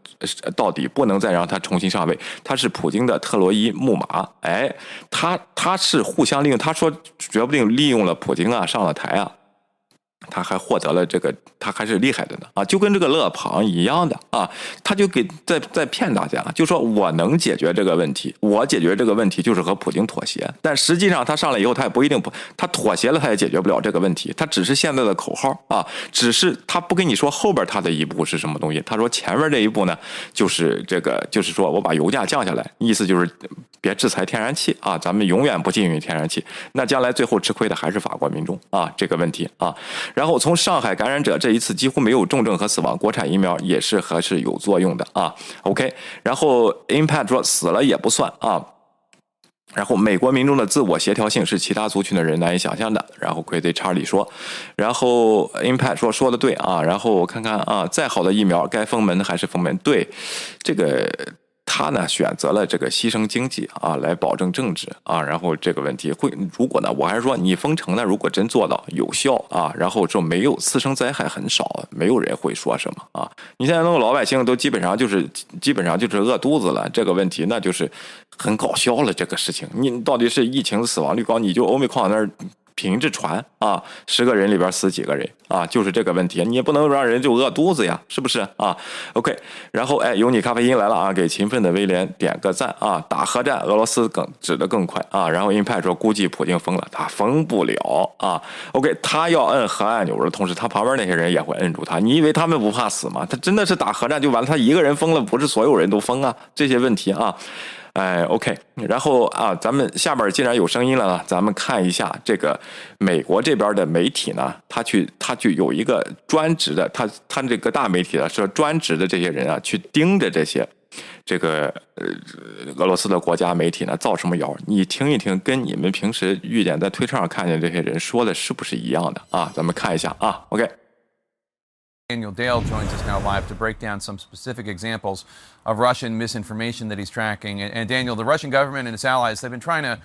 到底不能再让他重新上位。他是普京的特洛伊木马，哎，他他是互相利用，他说决不定利用了普京啊，上了台啊。他还获得了这个，他还是厉害的呢啊，就跟这个勒庞一样的啊，他就给在在骗大家，就说我能解决这个问题，我解决这个问题就是和普京妥协，但实际上他上来以后，他也不一定不，他妥协了，他也解决不了这个问题，他只是现在的口号啊，只是他不跟你说后边他的一步是什么东西，他说前面这一步呢，就是这个，就是说我把油价降下来，意思就是别制裁天然气啊，咱们永远不禁运天然气，那将来最后吃亏的还是法国民众啊，这个问题啊。然后从上海感染者这一次几乎没有重症和死亡，国产疫苗也是还是有作用的啊。OK，然后 Impact 说死了也不算啊。然后美国民众的自我协调性是其他族群的人难以想象的。然后 Crazy Charlie 说，然后 Impact 说说的对啊。然后我看看啊，再好的疫苗该封门还是封门？对，这个。他呢选择了这个牺牲经济啊，来保证政治啊，然后这个问题会如果呢，我还是说你封城呢，如果真做到有效啊，然后就没有次生灾害很少，没有人会说什么啊。你现在那个老百姓都基本上就是基本上就是饿肚子了，这个问题那就是很搞笑了。这个事情你到底是疫情死亡率高，你就欧美矿那儿。凭着船啊，十个人里边死几个人啊，就是这个问题，你也不能让人就饿肚子呀，是不是啊？OK，然后哎，有你咖啡因来了啊，给勤奋的威廉点个赞啊！打核战，俄罗斯更指的更快啊！然后 Impact 说，估计普京疯了，他疯不了啊！OK，他要摁核按钮的同时，他旁边那些人也会摁住他。你以为他们不怕死吗？他真的是打核战就完了，他一个人疯了，不是所有人都疯啊！这些问题啊。哎，OK，然后啊，咱们下边既然有声音了呢，咱们看一下这个美国这边的媒体呢，他去他去有一个专职的，他他这个大媒体呢，是专职的这些人啊，去盯着这些这个呃俄罗斯的国家媒体呢造什么谣？你听一听，跟你们平时遇见在推特上看见这些人说的是不是一样的啊？咱们看一下啊，OK。Daniel Dale joins us now live to break down some specific examples of Russian misinformation that he's tracking. And, Daniel, the Russian government and its allies, they've been trying to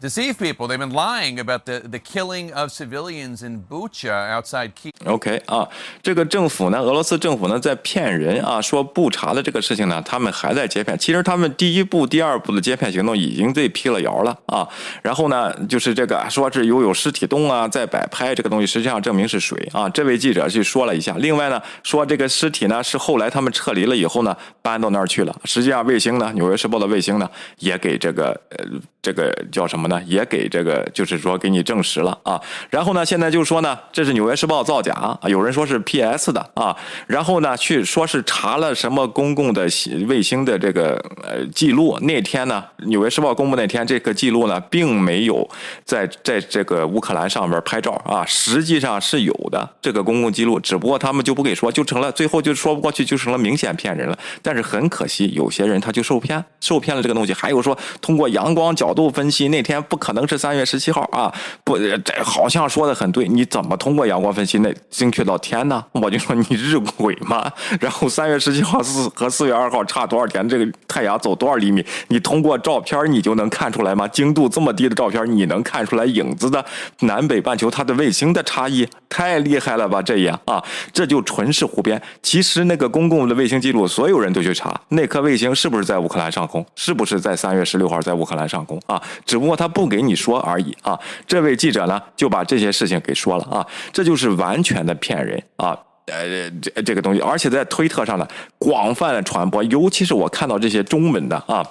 deceive people. They've been lying about the, the killing of civilians in Bucha outside Kiev. OK 啊，这个政府呢，俄罗斯政府呢在骗人啊，说不查的这个事情呢，他们还在接骗。其实他们第一步、第二步的接骗行动已经被辟了谣了啊。然后呢，就是这个说是又有尸体洞啊，在摆拍这个东西，实际上证明是水啊。这位记者去说了一下。另外呢，说这个尸体呢是后来他们撤离了以后呢搬到那儿去了。实际上卫星呢，《纽约时报》的卫星呢也给这个呃这个叫什么呢？也给这个就是说给你证实了啊。然后呢，现在就说呢，这是《纽约时报》造假。啊，有人说是 P.S. 的啊，然后呢，去说是查了什么公共的卫星的这个呃记录。那天呢，《纽约时报》公布那天这个记录呢，并没有在在这个乌克兰上面拍照啊，实际上是有的这个公共记录，只不过他们就不给说，就成了最后就说不过去，就成了明显骗人了。但是很可惜，有些人他就受骗，受骗了这个东西。还有说通过阳光角度分析，那天不可能是三月十七号啊，不，这好像说的很对，你怎么通过阳光分析那？精确到天呢？我就说你日鬼吗？然后三月十七号四和四月二号差多少天？这个太阳走多少厘米？你通过照片你就能看出来吗？精度这么低的照片你能看出来影子的南北半球它的卫星的差异？太厉害了吧？这样啊，这就纯是胡编。其实那个公共的卫星记录，所有人都去查那颗卫星是不是在乌克兰上空，是不是在三月十六号在乌克兰上空啊？只不过他不给你说而已啊。这位记者呢就把这些事情给说了啊，这就是完全。的骗人啊，呃，这这个东西，而且在推特上呢广泛的传播，尤其是我看到这些中文的啊。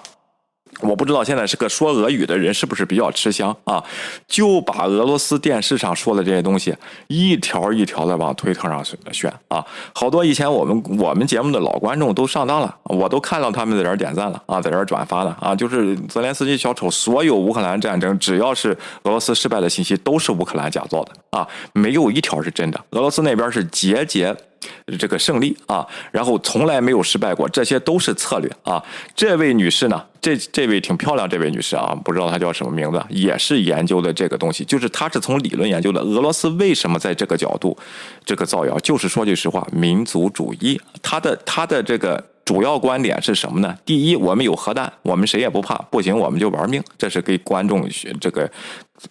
我不知道现在是个说俄语的人是不是比较吃香啊？就把俄罗斯电视上说的这些东西一条一条的往推特上选啊！好多以前我们我们节目的老观众都上当了，我都看到他们在这儿点赞了啊，在这儿转发了啊！就是泽连斯基小丑，所有乌克兰战争只要是俄罗斯失败的信息都是乌克兰假造的啊，没有一条是真的。俄罗斯那边是节节。这个胜利啊，然后从来没有失败过，这些都是策略啊。这位女士呢，这这位挺漂亮，这位女士啊，不知道她叫什么名字，也是研究的这个东西，就是她是从理论研究的。俄罗斯为什么在这个角度这个造谣？就是说句实话，民族主义，她的她的这个。主要观点是什么呢？第一，我们有核弹，我们谁也不怕，不行我们就玩命，这是给观众学这个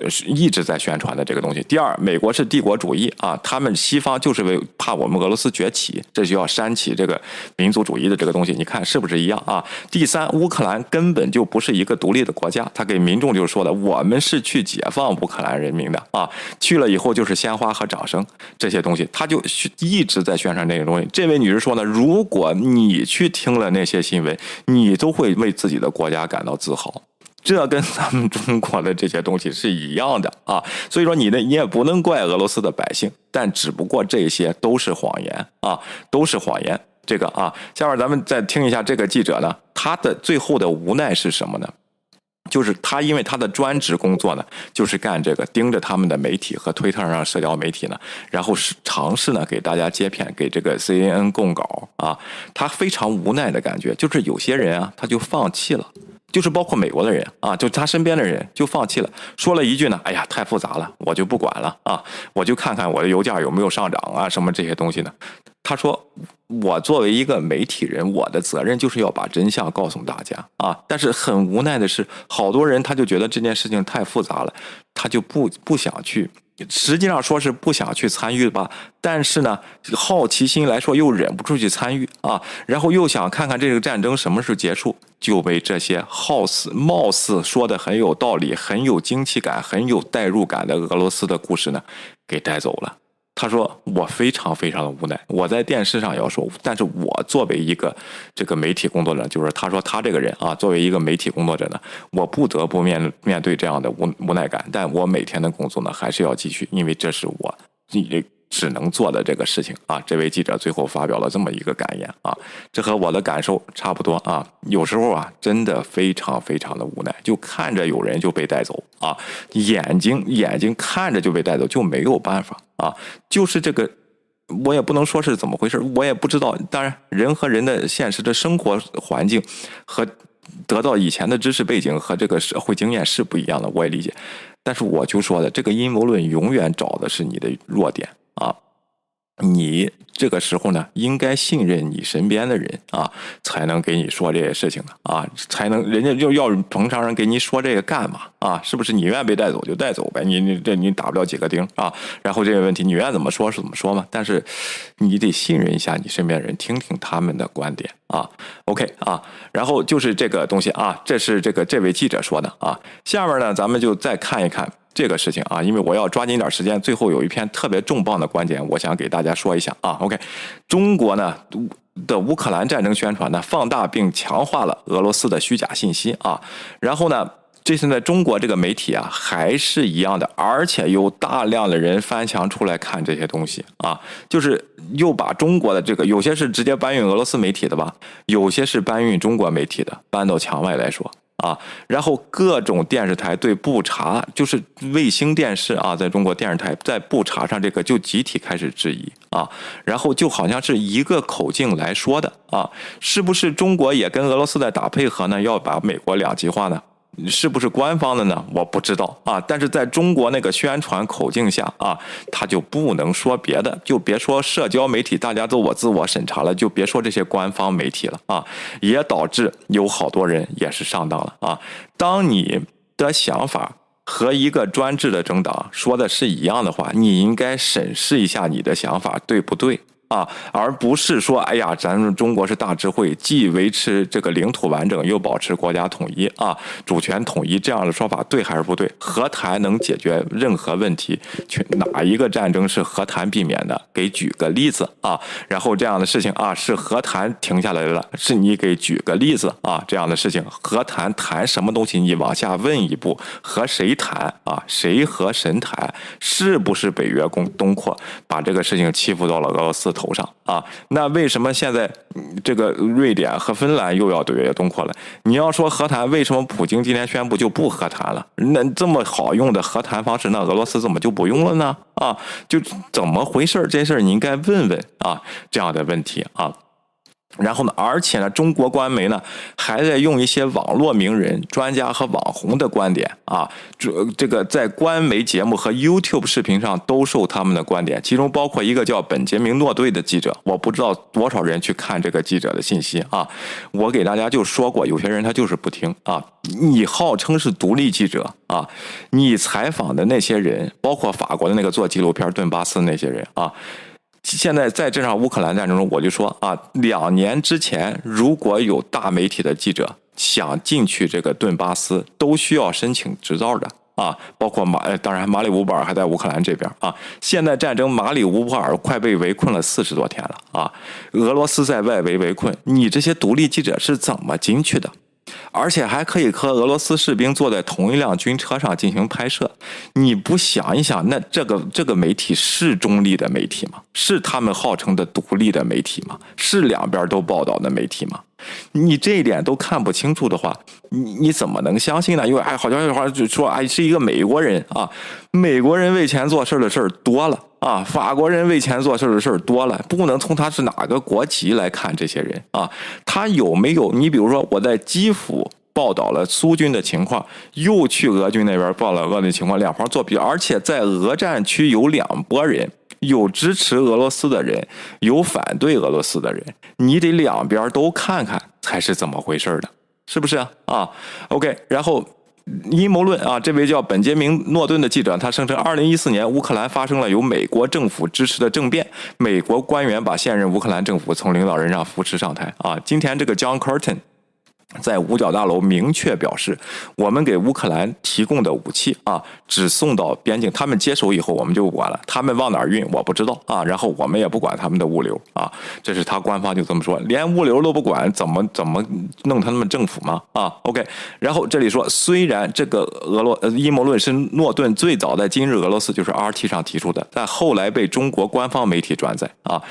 是一直在宣传的这个东西。第二，美国是帝国主义啊，他们西方就是为怕我们俄罗斯崛起，这就要煽起这个民族主义的这个东西。你看是不是一样啊？第三，乌克兰根本就不是一个独立的国家，他给民众就说的，我们是去解放乌克兰人民的啊，去了以后就是鲜花和掌声这些东西，他就一直在宣传这个东西。这位女士说呢，如果你。去听了那些新闻，你都会为自己的国家感到自豪。这跟咱们中国的这些东西是一样的啊。所以说，你呢，你也不能怪俄罗斯的百姓，但只不过这些都是谎言啊，都是谎言。这个啊，下面咱们再听一下这个记者呢，他的最后的无奈是什么呢？就是他，因为他的专职工作呢，就是干这个，盯着他们的媒体和推特上社交媒体呢，然后是尝试呢给大家接片，给这个 CNN 供稿啊。他非常无奈的感觉，就是有些人啊，他就放弃了，就是包括美国的人啊，就他身边的人就放弃了，说了一句呢，哎呀，太复杂了，我就不管了啊，我就看看我的油价有没有上涨啊，什么这些东西呢？他说，我作为一个媒体人，我的责任就是要把真相告诉大家啊。但是很无奈的是，好多人他就觉得这件事情太复杂了，他就不不想去。实际上说是不想去参与吧，但是呢，好奇心来说又忍不住去参与啊，然后又想看看这个战争什么时候结束，就被这些好似貌似说的很有道理、很有惊奇感、很有代入感的俄罗斯的故事呢，给带走了。他说：“我非常非常的无奈，我在电视上要说，但是我作为一个这个媒体工作者，就是他说他这个人啊，作为一个媒体工作者呢，我不得不面面对这样的无无奈感，但我每天的工作呢，还是要继续，因为这是我。”只能做的这个事情啊，这位记者最后发表了这么一个感言啊，这和我的感受差不多啊。有时候啊，真的非常非常的无奈，就看着有人就被带走啊，眼睛眼睛看着就被带走，就没有办法啊。就是这个，我也不能说是怎么回事，我也不知道。当然，人和人的现实的生活环境和得到以前的知识背景和这个社会经验是不一样的，我也理解。但是我就说的，这个阴谋论永远找的是你的弱点。啊，你这个时候呢，应该信任你身边的人啊，才能给你说这些事情的啊，才能人家就要平常人给你说这个干嘛啊？是不是你愿被带走就带走呗？你你这你打不了几个钉啊？然后这个问题你愿怎么说是怎么说嘛？但是你得信任一下你身边人，听听他们的观点啊。OK 啊，然后就是这个东西啊，这是这个这位记者说的啊。下面呢，咱们就再看一看。这个事情啊，因为我要抓紧点时间，最后有一篇特别重磅的观点，我想给大家说一下啊。OK，中国呢的乌克兰战争宣传呢，放大并强化了俄罗斯的虚假信息啊。然后呢，这现在中国这个媒体啊，还是一样的，而且有大量的人翻墙出来看这些东西啊，就是又把中国的这个有些是直接搬运俄罗斯媒体的吧，有些是搬运中国媒体的，搬到墙外来说。啊，然后各种电视台对布查，就是卫星电视啊，在中国电视台在布查上这个就集体开始质疑啊，然后就好像是一个口径来说的啊，是不是中国也跟俄罗斯在打配合呢？要把美国两极化呢？是不是官方的呢？我不知道啊。但是在中国那个宣传口径下啊，他就不能说别的，就别说社交媒体，大家都我自我审查了，就别说这些官方媒体了啊。也导致有好多人也是上当了啊。当你的想法和一个专制的政党说的是一样的话，你应该审视一下你的想法对不对。啊，而不是说，哎呀，咱们中国是大智慧，既维持这个领土完整，又保持国家统一啊，主权统一这样的说法对还是不对？和谈能解决任何问题，去哪一个战争是和谈避免的？给举个例子啊，然后这样的事情啊，是和谈停下来了，是你给举个例子啊，这样的事情和谈谈什么东西？你往下问一步，和谁谈啊？谁和神谈？是不是北约攻东扩，把这个事情欺负到了俄罗斯头？头上啊，那为什么现在这个瑞典和芬兰又要对越东扩了？你要说和谈，为什么普京今天宣布就不和谈了？那这么好用的和谈方式，那俄罗斯怎么就不用了呢？啊，就怎么回事儿？这事儿你应该问问啊，这样的问题啊。然后呢？而且呢，中国官媒呢还在用一些网络名人、专家和网红的观点啊，这这个在官媒节目和 YouTube 视频上都受他们的观点，其中包括一个叫本杰明诺队的记者，我不知道多少人去看这个记者的信息啊。我给大家就说过，有些人他就是不听啊。你号称是独立记者啊，你采访的那些人，包括法国的那个做纪录片顿巴斯那些人啊。现在在这场乌克兰战争中，我就说啊，两年之前，如果有大媒体的记者想进去这个顿巴斯，都需要申请执照的啊，包括马，当然马里乌波尔还在乌克兰这边啊。现在战争，马里乌波尔快被围困了四十多天了啊，俄罗斯在外围围困，你这些独立记者是怎么进去的？而且还可以和俄罗斯士兵坐在同一辆军车上进行拍摄，你不想一想，那这个这个媒体是中立的媒体吗？是他们号称的独立的媒体吗？是两边都报道的媒体吗？你这一点都看不清楚的话，你你怎么能相信呢？因为哎，好像有话就说哎，是一个美国人啊，美国人为钱做事的事儿多了。啊，法国人为钱做事的事儿多了，不能从他是哪个国籍来看这些人啊。他有没有？你比如说，我在基辅报道了苏军的情况，又去俄军那边报了俄的情况，两方做比，而且在俄战区有两拨人，有支持俄罗斯的人，有反对俄罗斯的人，你得两边都看看才是怎么回事的，是不是？啊，OK，然后。阴谋论啊！这位叫本杰明·诺顿的记者，他声称，二零一四年乌克兰发生了由美国政府支持的政变，美国官员把现任乌克兰政府从领导人上扶持上台。啊，今天这个 John Curtin。在五角大楼明确表示，我们给乌克兰提供的武器啊，只送到边境，他们接手以后我们就不管了，他们往哪儿运我不知道啊，然后我们也不管他们的物流啊，这是他官方就这么说，连物流都不管，怎么怎么弄他们政府吗啊？OK，然后这里说，虽然这个俄罗阴谋论是诺顿最早在今日俄罗斯就是 RT 上提出的，但后来被中国官方媒体转载啊。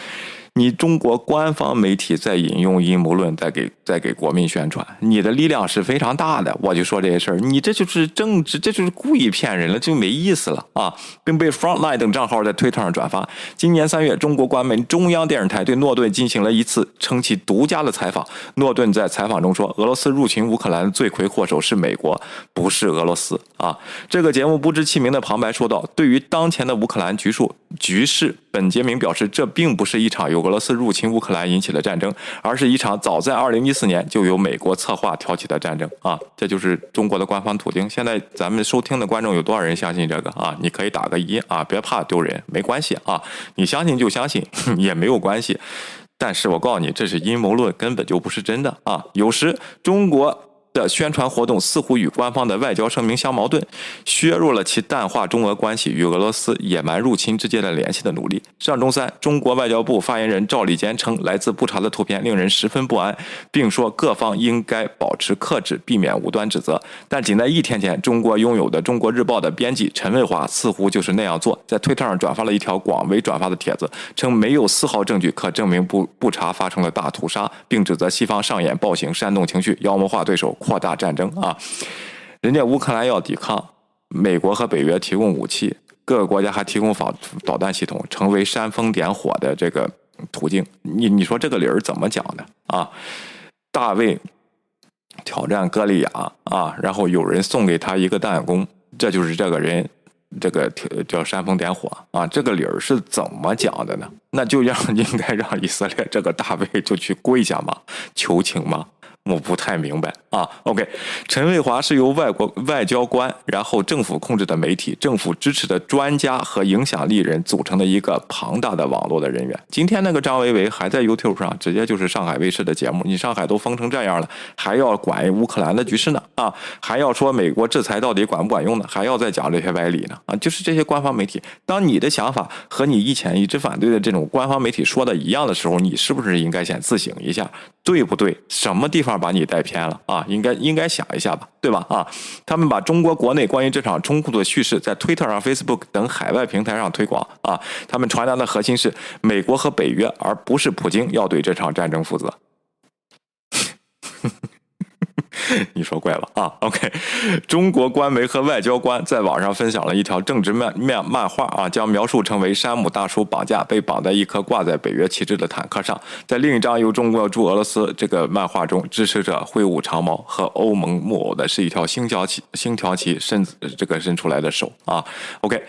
你中国官方媒体在引用阴谋论，在给在给国民宣传，你的力量是非常大的。我就说这些事儿，你这就是政治，这就是故意骗人了，就没意思了啊！并被 Frontline 等账号在推特上转发。今年三月，中国官媒中央电视台对诺顿进行了一次称其独家的采访。诺顿在采访中说：“俄罗斯入侵乌克兰的罪魁祸首是美国，不是俄罗斯。”啊，这个节目不知其名的旁白说道：“对于当前的乌克兰局势局势，本杰明表示，这并不是一场由俄罗斯入侵乌克兰引起的战争，而是一场早在二零一四年就由美国策划挑起的战争啊！这就是中国的官方途径。现在咱们收听的观众有多少人相信这个啊？你可以打个一啊，别怕丢人，没关系啊，你相信就相信 也没有关系。但是我告诉你，这是阴谋论，根本就不是真的啊！有时中国。的宣传活动似乎与官方的外交声明相矛盾，削弱了其淡化中俄关系与俄罗斯野蛮入侵之间的联系的努力。上周三，中国外交部发言人赵立坚称，来自布查的图片令人十分不安，并说各方应该保持克制，避免无端指责。但仅在一天前，中国拥有的《中国日报》的编辑陈卫华似乎就是那样做，在推特上转发了一条广为转发的帖子，称没有丝毫证据可证明布布查发生了大屠杀，并指责西方上演暴行，煽动情绪，妖魔化对手。扩大战争啊！人家乌克兰要抵抗，美国和北约提供武器，各个国家还提供导导弹系统，成为煽风点火的这个途径。你你说这个理儿怎么讲的啊？大卫挑战歌利亚啊，然后有人送给他一个弹弓，这就是这个人这个叫煽风点火啊！这个理儿是怎么讲的呢？那就让应该让以色列这个大卫就去跪下吗？求情吗？我不太明白啊。OK，陈卫华是由外国外交官，然后政府控制的媒体、政府支持的专家和影响力人组成的一个庞大的网络的人员。今天那个张维维还在 YouTube 上，直接就是上海卫视的节目。你上海都封成这样了，还要管乌克兰的局势呢？啊，还要说美国制裁到底管不管用呢？还要再讲这些歪理呢？啊，就是这些官方媒体。当你的想法和你以前一直反对的这种官方媒体说的一样的时候，你是不是应该先自省一下，对不对？什么地方？把你带偏了啊！应该应该想一下吧，对吧？啊，他们把中国国内关于这场冲突的叙事在推特上、Facebook 等海外平台上推广啊，他们传达的核心是美国和北约，而不是普京要对这场战争负责。你说怪了啊？OK，中国官媒和外交官在网上分享了一条政治漫漫漫画啊，将描述成为山姆大叔绑架被绑在一颗挂在北约旗帜的坦克上。在另一张由中国驻俄罗斯这个漫画中，支持者挥舞长矛和欧盟木偶的是一条星条旗，星条旗伸这个伸出来的手啊。OK。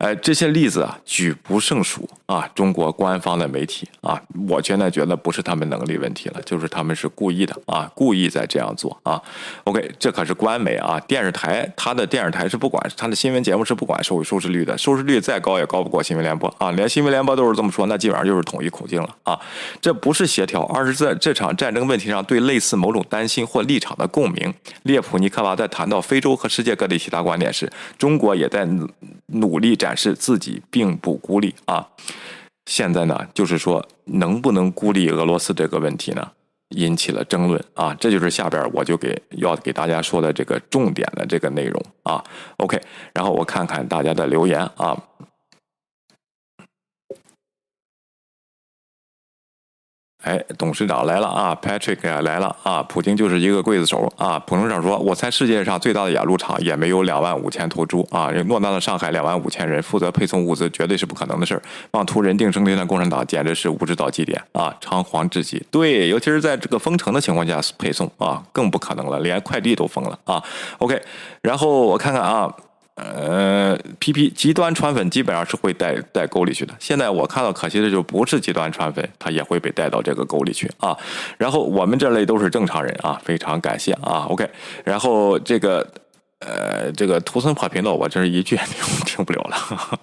哎，这些例子啊，举不胜数啊！中国官方的媒体啊，我现在觉得不是他们能力问题了，就是他们是故意的啊，故意在这样做啊。OK，这可是官媒啊，电视台他的电视台是不管他的新闻节目是不管收收视率的，收视率再高也高不过新闻联播啊，连新闻联播都是这么说，那基本上就是统一口径了啊。这不是协调，而是在这场战争问题上对类似某种担心或立场的共鸣。列普尼科娃在谈到非洲和世界各地其他观点时，中国也在努力展。展示自己并不孤立啊！现在呢，就是说能不能孤立俄罗斯这个问题呢，引起了争论啊！这就是下边我就给要给大家说的这个重点的这个内容啊。OK，然后我看看大家的留言啊。哎，董事长来了啊，Patrick 来了啊，普京就是一个刽子手啊。普董事长说：“我猜世界上最大的亚路厂也没有两万五千头猪啊，偌大的上海两万五千人负责配送物资，绝对是不可能的事儿。妄图人定胜天的共产党简直是无知到极点啊，猖狂至极。对，尤其是在这个封城的情况下配送啊，更不可能了，连快递都封了啊。OK，然后我看看啊。”呃，PP 极端川粉基本上是会带带沟里去的。现在我看到可惜的就不是极端川粉，他也会被带到这个沟里去啊。然后我们这类都是正常人啊，非常感谢啊。OK，然后这个呃，这个图森破频道，我真是一句也听 听不了了。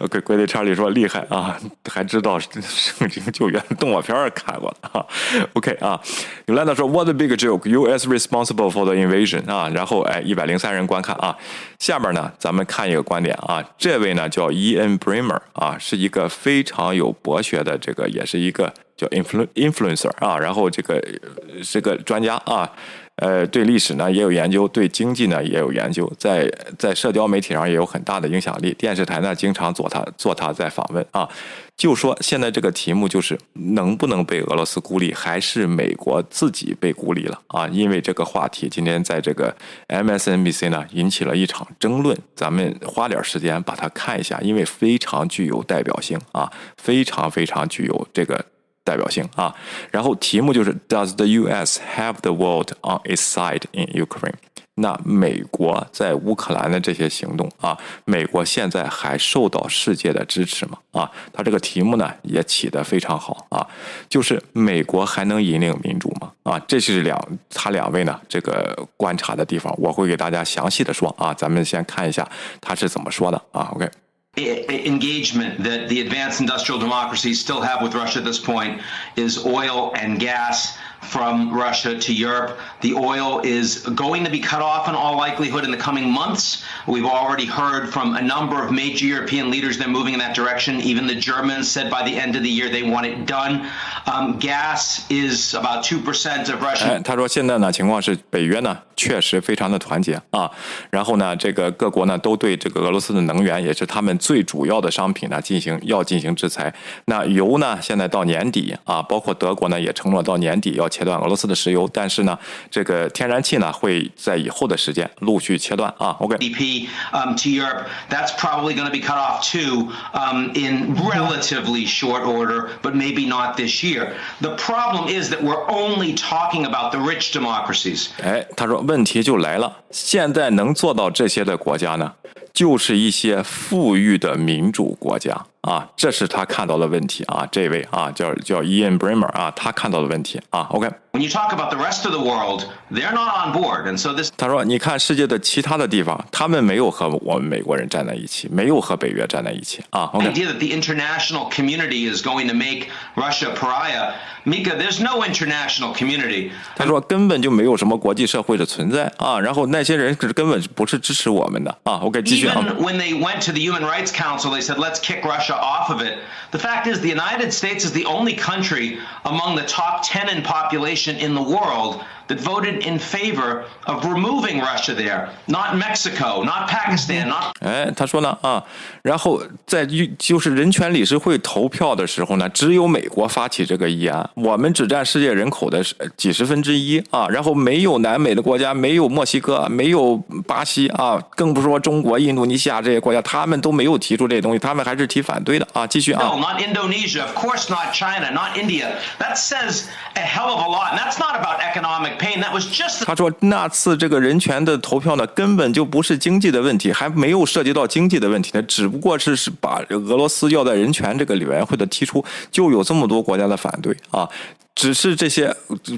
OK，归队查理说厉害啊，还知道圣经救援动画片看过了啊。OK 啊，有兰达说 What a big joke! U.S. responsible for the invasion 啊。然后哎，一百零三人观看啊。下面呢，咱们看一个观点啊。这位呢叫 E.N. Bremer 啊，是一个非常有博学的这个，也是一个叫 influ influencer 啊。然后这个是个专家啊。呃，对历史呢也有研究，对经济呢也有研究，在在社交媒体上也有很大的影响力。电视台呢经常做他做他在访问啊，就说现在这个题目就是能不能被俄罗斯孤立，还是美国自己被孤立了啊？因为这个话题今天在这个 MSNBC 呢引起了一场争论，咱们花点时间把它看一下，因为非常具有代表性啊，非常非常具有这个。代表性啊，然后题目就是 Does the U.S. have the world on its side in Ukraine？那美国在乌克兰的这些行动啊，美国现在还受到世界的支持吗？啊，他这个题目呢也起得非常好啊，就是美国还能引领民主吗？啊，这是两他两位呢这个观察的地方，我会给大家详细的说啊，咱们先看一下他是怎么说的啊，OK。Engagement that the advanced industrial democracies still have with Russia at this point is oil and gas from Russia to Europe. The oil is going to be cut off in all likelihood in the coming months. We've already heard from a number of major European leaders they're moving in that direction. Even the Germans said by the end of the year they want it done. Um, gas is about two percent of Russia. 他说现在呢情况是北约呢确实非常的团结啊，然后呢这个各国呢都对这个俄罗斯的能源也是他们最主要的商品呢进行要进行制裁。那油呢现在到年底啊，包括德国呢也承诺到年底要 切断俄罗斯的石油，但是呢，这个天然气呢会在以后的时间陆续切断啊。OK。DP um, to Europe, that's probably going to be cut off too um, in relatively short order, but maybe not this year. The problem is that we're only talking about the rich democracies. 哎，他说问题就来了，现在能做到这些的国家呢，就是一些富裕的民主国家。啊，这是他看到的问题啊，这位啊叫叫 Ian Bremer 啊，他看到的问题啊。OK。When you talk about the rest of the world, they're not on board, and so this. 他说，你看世界的其他的地方，他们没有和我们美国人站在一起，没有和北约站在一起啊。OK。Idea that the international community is going to make Russia pariah. Mika, there's no international community. 他说根本就没有什么国际社会的存在啊，然后那些人是根本不是支持我们的啊。OK，继续啊。Even when they went to the Human Rights Council, they said, "Let's kick Russia off of it." The fact is, the United States is the only country among the top 10 in population in the world that voted in favor of removing Russia there, not Mexico, not Pakistan, not. 哎，他说呢啊，然后在就是人权理事会投票的时候呢，只有美国发起这个议案，我们只占世界人口的几十分之一啊，然后没有南美的国家，没有墨西哥，没有巴西啊，更不说中国、印度尼西亚这些国家，他们都没有提出这些东西，他们还是提反对的啊。继续啊。No, not Indonesia, of course not China, not India. That says a hell of a lot, and that's not about economic 他说那次这个人权的投票呢，根本就不是经济的问题，还没有涉及到经济的问题呢，只不过是是把俄罗斯要在人权这个委员会的提出，就有这么多国家的反对啊。只是这些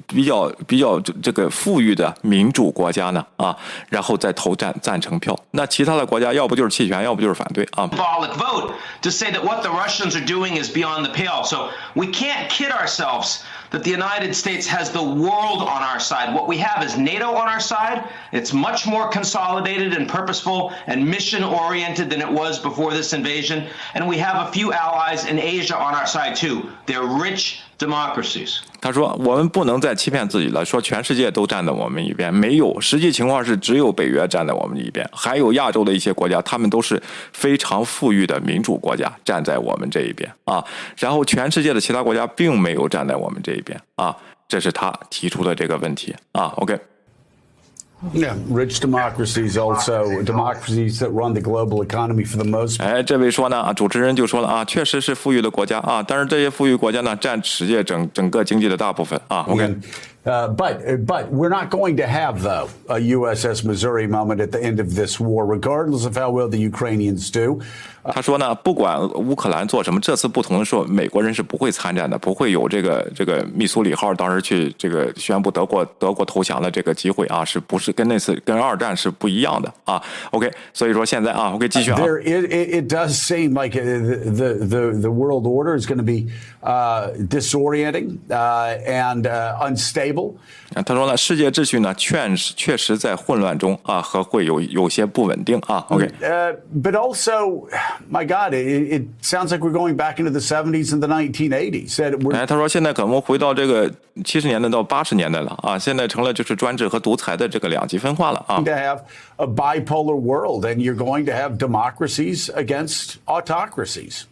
比较比较这个富裕的民主国家呢啊，然后再投赞赞成票。那其他的国家要不就是弃权，要不就是反对啊。Symbolic vote to say that what the Russians are doing is beyond the pale. So we can't kid ourselves that the United States has the world on our side. What we have is NATO on our side. It's much more consolidated and purposeful and mission oriented than it was before this invasion. And we have a few allies in Asia on our side too. They're rich democracies. 他说：“我们不能再欺骗自己了，说全世界都站在我们一边，没有。实际情况是，只有北约站在我们一边，还有亚洲的一些国家，他们都是非常富裕的民主国家，站在我们这一边啊。然后，全世界的其他国家并没有站在我们这一边啊。这是他提出的这个问题啊。OK。” Yeah, rich democracies also democracies that run the global economy for the most. 哎，这位说呢啊，主持人就说了啊，确实是富裕的国家啊，但是这些富裕国家呢，占世界整整个经济的大部分啊。OK。Uh, but but we're not going to have though a USS Missouri moment at the end of this war, regardless of how well the Ukrainians do. 他说呢，不管乌克兰做什么，这次不同的说，美国人是不会参战的，不会有这个这个密苏里号当时去这个宣布德国德国投降的这个机会啊，是不是跟那次跟二战是不一样的啊？OK，所以说现在啊，OK 继续啊。There it it does seem like the the the world order is going to be uh, disorienting uh, and uh, unstable. 他说呢，世界秩序呢，确实确实在混乱中啊，和会有有些不稳定啊。OK，呃，but also, my God, it it sounds like we're going back into the 70s and the 1980s. 哎，他说现在可能回到这个七十年代到八十年代了啊，现在成了就是专制和独裁的这个两极分化了啊。To have a bipolar world, and you're going to have democracies against autocracies.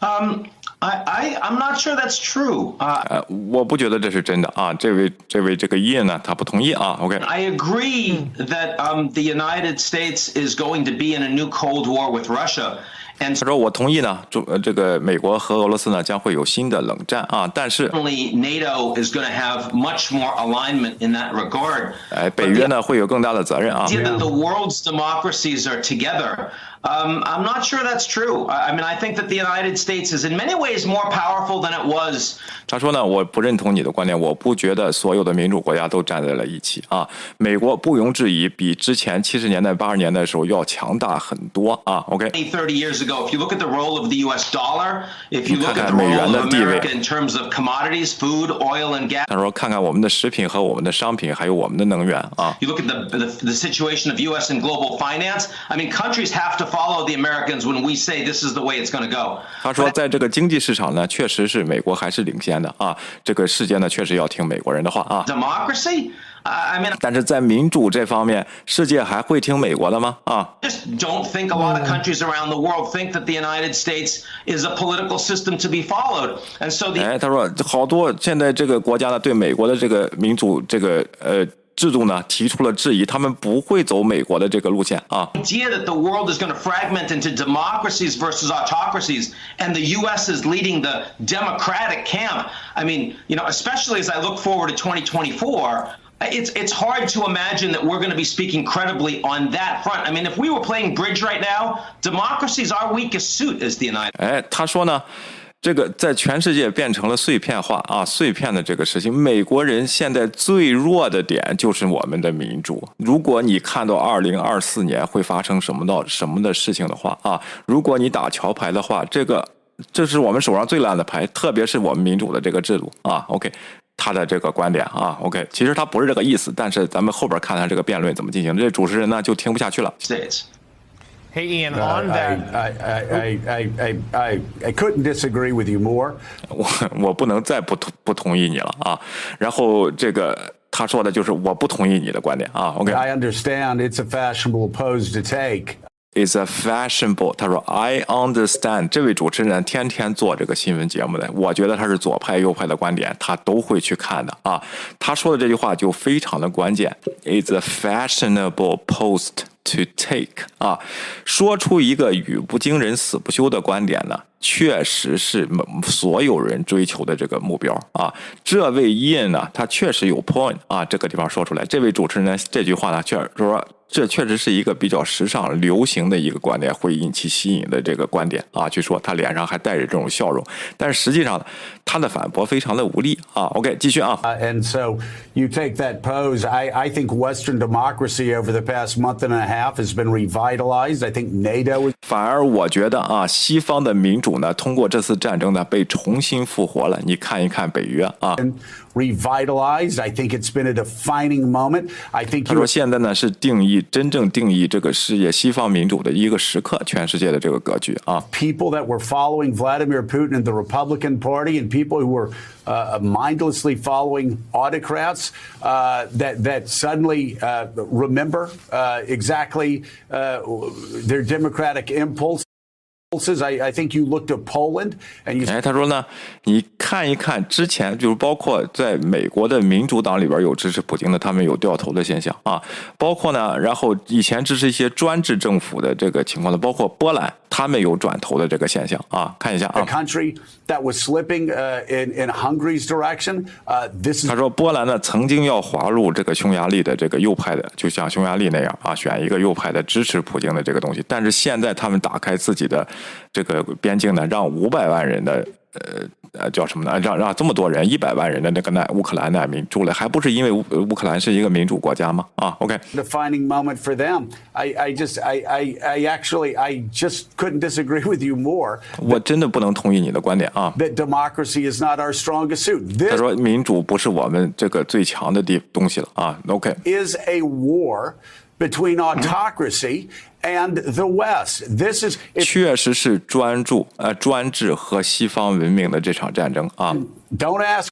Um. I, I I'm not sure that's true. Uh, 呃，我不觉得这是真的啊。这位这位这个叶呢，他不同意啊。OK。 I agree that um, the United States is going to be in a new Cold War with Russia. And 他说：“我同意呢，中呃这个美国和俄罗斯呢将会有新的冷战啊，但是 certainly NATO is going to have much more alignment in that regard. 哎，北约呢会有更大的责任啊。 idea that the world's democracies are together. Um, I'm not sure that's true. I, I mean, I think that the United States is in many ways more powerful than it was 他说呢，我不认同你的观点，我不觉得所有的民主国家都站在了一起啊。美国毋庸置疑比之前七十年代、八十年代的时候要强大很多啊。OK， 20, 30 years ago. If you look at the role of the U.S. dollar, if you look at the 看看美元 role 的 of 地位。 America in terms of commodities, food, oil, and gas. 他说看看我们的食品和我们的商品，还有我们的能源啊。 You look at the, the the situation of U.S. and global finance. I mean, countries have to follow the Americans when we say this is the way it's going to go. 他说，在这个经济市场呢，确实是美国还是领先的啊。这个世界呢，确实要听美国人的话啊。Democracy. I mean, 但是在民主这方面，世界还会听美国的吗？啊，just don't think a lot of countries around the world think that the United States is a political system to be followed. And so the 哎，他说好多现在这个国家呢，对美国的这个民主这个呃制度呢提出了质疑，他们不会走美国的这个路线啊。 idea that the world is going to fragment into democracies versus autocracies, and the U.S. is leading the democratic camp. I mean, you know, especially as I look forward to 2024. It's it's hard to imagine that we're going to be speaking credibly on that front. I mean, if we were playing bridge right now, democracy's our weakest suit as the United. 哎，他说呢， 这个在全世界变成了碎片化啊，碎片的这个事情，美国人现在最弱的点就是我们的民主。如果你看到二零二四年会发生什么到什么的事情的话啊，如果你打桥牌的话，这个这是我们手上最烂的牌，特别是我们民主的这个制度啊。OK。他的这个观点啊，OK，其实他不是这个意思，但是咱们后边看看这个辩论怎么进行。这主持人呢就听不下去了。Hey, Ian, Uh, on that. I, I, I, I, I, I, I couldn't disagree with you more. 我我不能再不同不同意你了啊。然后这个他说的就是我不同意你的观点啊。OK， I understand it's a fashionable pose to take. Is a fashionable。他说 I understand。这位主持人天天做这个新闻节目的，我觉得他是左派右派的观点，他都会去看的啊。他说的这句话就非常的关键，is a fashionable post to take 啊，说出一个语不惊人死不休的观点呢。确实是所有人追求的这个目标啊！这位 Ian 呢，他确实有 point 啊，这个地方说出来。这位主持人，这句话呢，确实说这确实是一个比较时尚、流行的一个观点，会引起吸引的这个观点啊。据说他脸上还带着这种笑容，但是实际上呢，他的反驳非常的无力啊。OK，继续啊。Uh, and so you take that pose. I, I think Western democracy over the past month and a half has been revitalized. I think NATO 反而我觉得啊，西方的民主呢，通过这次战争呢，被重新复活了。你看一看北约啊 revitalized. I think it's been a defining moment. I think 他说现在呢是定义真正定义这个世界西方民主的一个时刻，全世界的这个格局啊。 people that were following Vladimir Putin and the Republican Party and people who were uh, mindlessly following autocrats uh, that that suddenly uh, remember uh, exactly uh, their democratic impulses. 哎，他说呢，你看一看之前，就是包括在美国的民主党里边有支持普京的，他们有掉头的现象啊。包括呢，然后以前支持一些专制政府的这个情况的，包括波兰，他们有转头的这个现象啊。看一下啊，country that was slipping uh, in in Hungary's direction. Uh, this is 他说波兰呢曾经要滑入这个匈牙利的这个右派的，就像匈牙利那样啊，选一个右派的支持普京的这个东西。但是现在他们打开自己的 这个边境呢，让五百万人的呃呃叫什么呢？让让这么多人一百万人的那个难乌克兰难民出来，还不是因为乌乌克兰是一个民主国家吗？啊，OK。 defining moment for them. I, I just, I, I, I actually, I just couldn't disagree with you more 我真的不能同意你的观点啊！ that democracy is not our strongest suit. 他 This 说民主不是我们这个最强的地东西了啊。OK， is a war between autocracy and the West. This is, it's, 确实是专注呃专制和西方文明的这场战争啊！ don't ask,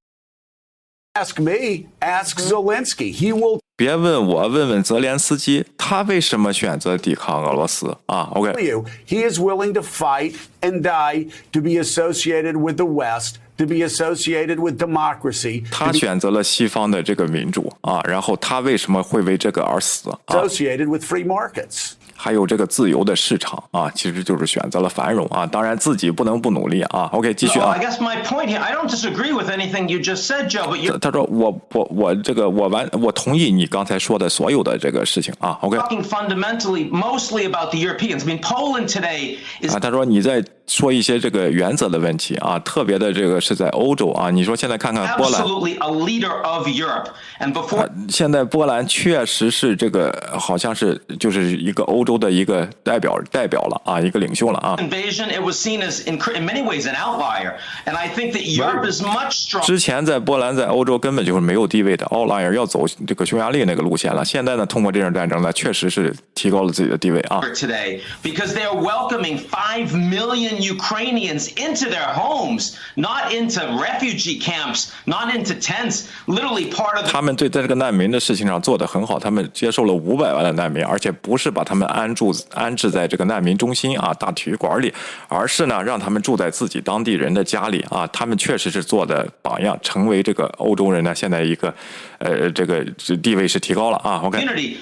ask me, ask Zelensky. He will 别问我，问问泽连斯基，他为什么选择抵抗俄罗斯啊？OK， tell you he is willing to fight and die to be associated with the West, To be associated with democracy, 他选择了西方的这个民主啊，然后他为什么会为这个而死啊？associated with free markets. 还有这个自由的市场啊，其实就是选择了繁荣啊。当然自己不能不努力啊。OK，继续啊 I。guess my point here, I don't disagree with anything you just said, Joe, but you're 他说我我我这个我完我同意你刚才说的所有的这个事情啊。OK，talking fundamentally, mostly about the Europeans. I mean, Poland today is 啊，他说你在说一些这个原则的问题啊，特别的这个是在欧洲啊。你说现在看看波兰，absolutely a leader of Europe. And before 现在波兰确实是这个好像是就是一个欧洲的一个代表代表了啊，一个领袖了啊。invasion, it was seen as, in, in many ways, an outlier. And I think that Europe is much stronger. 之前在波兰在欧洲根本就是没有地位的，奥拉尔要走这个匈牙利那个路线了。现在呢，通过这场战争呢，确实是提高了自己的地位啊。today because they are welcoming five million Ukrainians into their homes, not into refugee camps, not into tents, literally part of 他们对在这个难民的事情上做得很好，他们接受了五百万的难民，而且不是把他们安住安置在这个难民中心啊大体育馆里，而是呢让他们住在自己当地人的家里啊。他们确实是做的榜样，成为这个欧洲人呢现在一个呃这个地位是提高了啊。OK。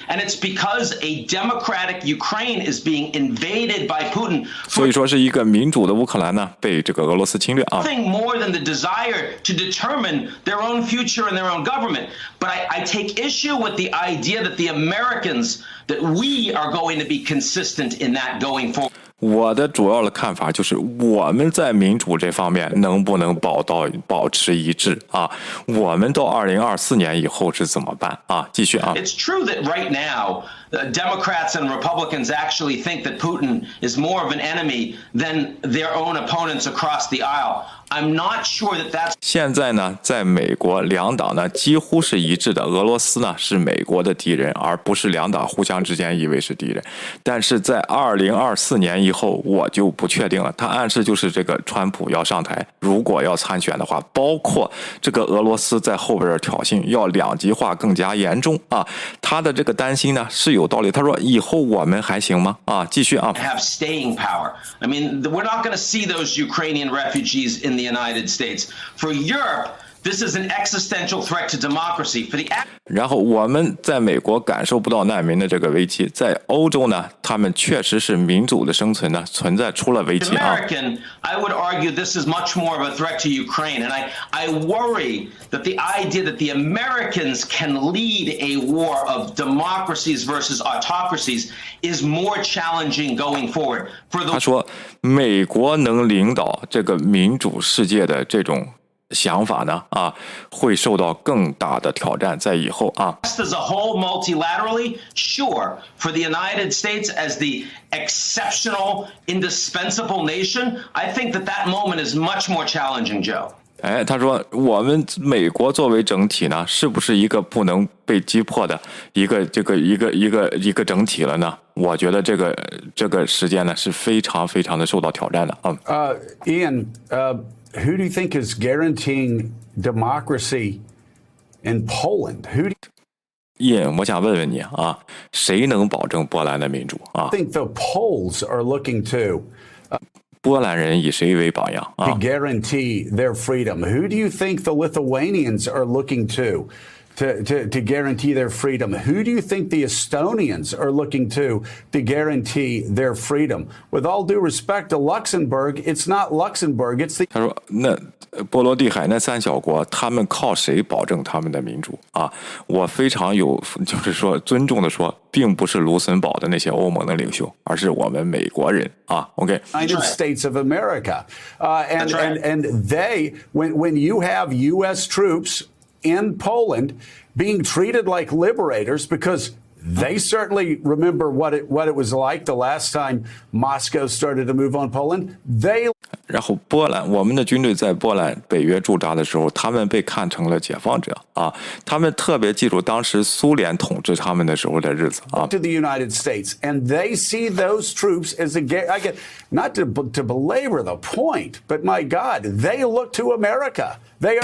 And it's because a democratic Ukraine is being invaded by Putin 所以说是一个民主的乌克兰呢被这个俄罗斯侵略啊。 nothing more than the desire to determine their own future and their own government. But I, I take issue with the idea that the Americans, that we are going to be consistent in that going forward. 我的主要的看法就是，我们在民主这方面能不能保到保持一致啊？我们到二零二四年以后是怎么办啊？继续啊！It's true that right now, Democrats and Republicans actually think that Putin is more of an enemy than their own opponents across the aisle. I'm not sure that that's 现在呢，在美国两党呢几乎是一致的，俄罗斯呢是美国的敌人，而不是两党互相之间以为是敌人。但是在二零二四年以后，我就不确定了。他暗示就是这个川普要上台，如果要参选的话，包括这个俄罗斯在后边挑衅，要两极化更加严重啊。他的这个担心呢是有道理。他说以后我们还行吗？啊，继续啊。have staying power. I mean, we're not going to see those Ukrainian refugees in the United States. For Europe, this is an existential threat to democracy. For the 然后我们在美国感受不到难民的这个危机，在欧洲呢，他们确实是民主的生存呢存在出了危机啊。 American, I would argue this is much more of a threat to Ukraine. And I, I worry that the idea that the Americans can lead a war of democracies versus autocracies is more challenging going forward. For 他 the 说，美国能领导这个民主世界的这种 想法呢，啊，会受到更大的挑战，在以后啊。As a whole, multilaterally, sure. For the United States as the exceptional, indispensable nation, I think that that moment is much more challenging, Joe. 哎，他说我们美国作为整体呢，是不是一个不能被击破的一个这个一个一个一个整体了呢？我觉得这个这个时间呢是非常非常的受到挑战的啊。Uh, Ian, uh, who do you think is guaranteeing democracy in Poland? Who do 叶，我想问问你啊，谁能保证波兰的民主啊 you？think the Poles are looking to 波兰人以谁为榜样 to 啊？ guarantee their freedom? Who do you think the Lithuanians are looking to? To, to, to guarantee their freedom. Who do you think the Estonians are looking to to guarantee their freedom? With all due respect to Luxembourg, it's not Luxembourg, it's the 他说：“那呃波罗的海那三小国，他们靠谁保证他们的民主啊？我非常有，就是说尊重的说，并不是卢森堡的那些欧盟的领袖，而是我们美国人啊。OK， United States of America. Uh, and, That's right. and, and they, when, when you have U.S. troops in Poland being treated like liberators, because they certainly remember what it, what it was like the last time Moscow started to move on Poland. They 然后波兰，我们的军队在波兰北约驻扎的时候，他们被看成了解放者啊，他们特别记住当时苏联统治他们的时候的日子啊。 to the United States, and they see those troops as a. ga- I get not to to belabor the point, but my God, they look to America.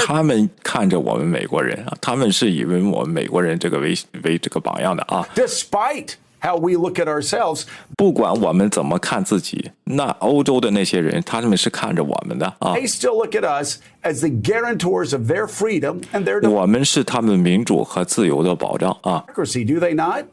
他们看着我们美国人啊，他们是以为我们美国人这个为为这个榜样的啊。despite how we look at ourselves. 不管我们怎么看自己，那欧洲的那些人，他们是看着我们的啊，They still look at us as the guarantors of their freedom and their 我们是他们民主和自由的保障啊。democracy, do they not?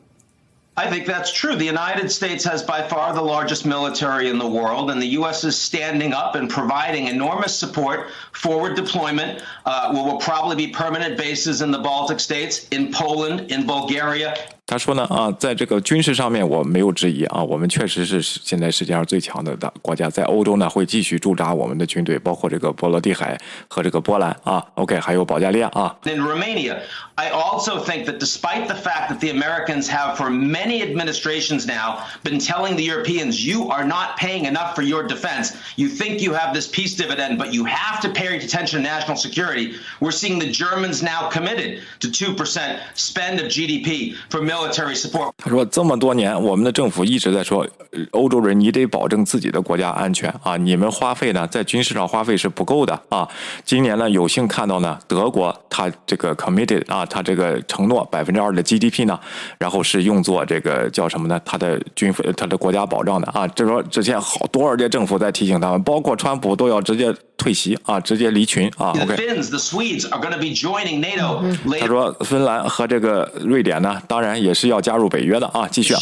I think that's true. The United States has by far the largest military in the world, and the U.S. is standing up and providing enormous support, forward deployment. Uh, will, will probably be permanent bases in the Baltic states, in Poland, in Bulgaria, 他说呢啊，在这个军事上面我没有质疑啊，我们确实是现在世界上最强的大国家，在欧洲呢会继续驻扎我们的军队，包括这个波罗的海和这个波兰啊，OK，还有保加利亚啊。 in Romania. I also think that despite the fact that the Americans have, for many administrations now, been telling the Europeans, you are not paying enough for your defense. You think you have this peace dividend, but you have to pay attention to national security. We're seeing the Germans now committed to 2% spend of GDP for military Support. 他说这么多年，我们的政府一直在说，呃欧洲人你得保证自己的国家安全啊，你们花费呢在军事上花费是不够的啊。今年呢有幸看到呢，德国他这个 committed 啊，他这个承诺百分之二的 GDP 呢，然后是用作这个叫什么呢？他的军费，他的国家保障的啊。这说之前好多少届政府在提醒他们，包括川普都要直接退席啊，直接离群啊。OK。Finns, the Swedes are going to be joining NATO 他说，芬兰和这个瑞典呢，当然也是要加入北约的啊。继续啊.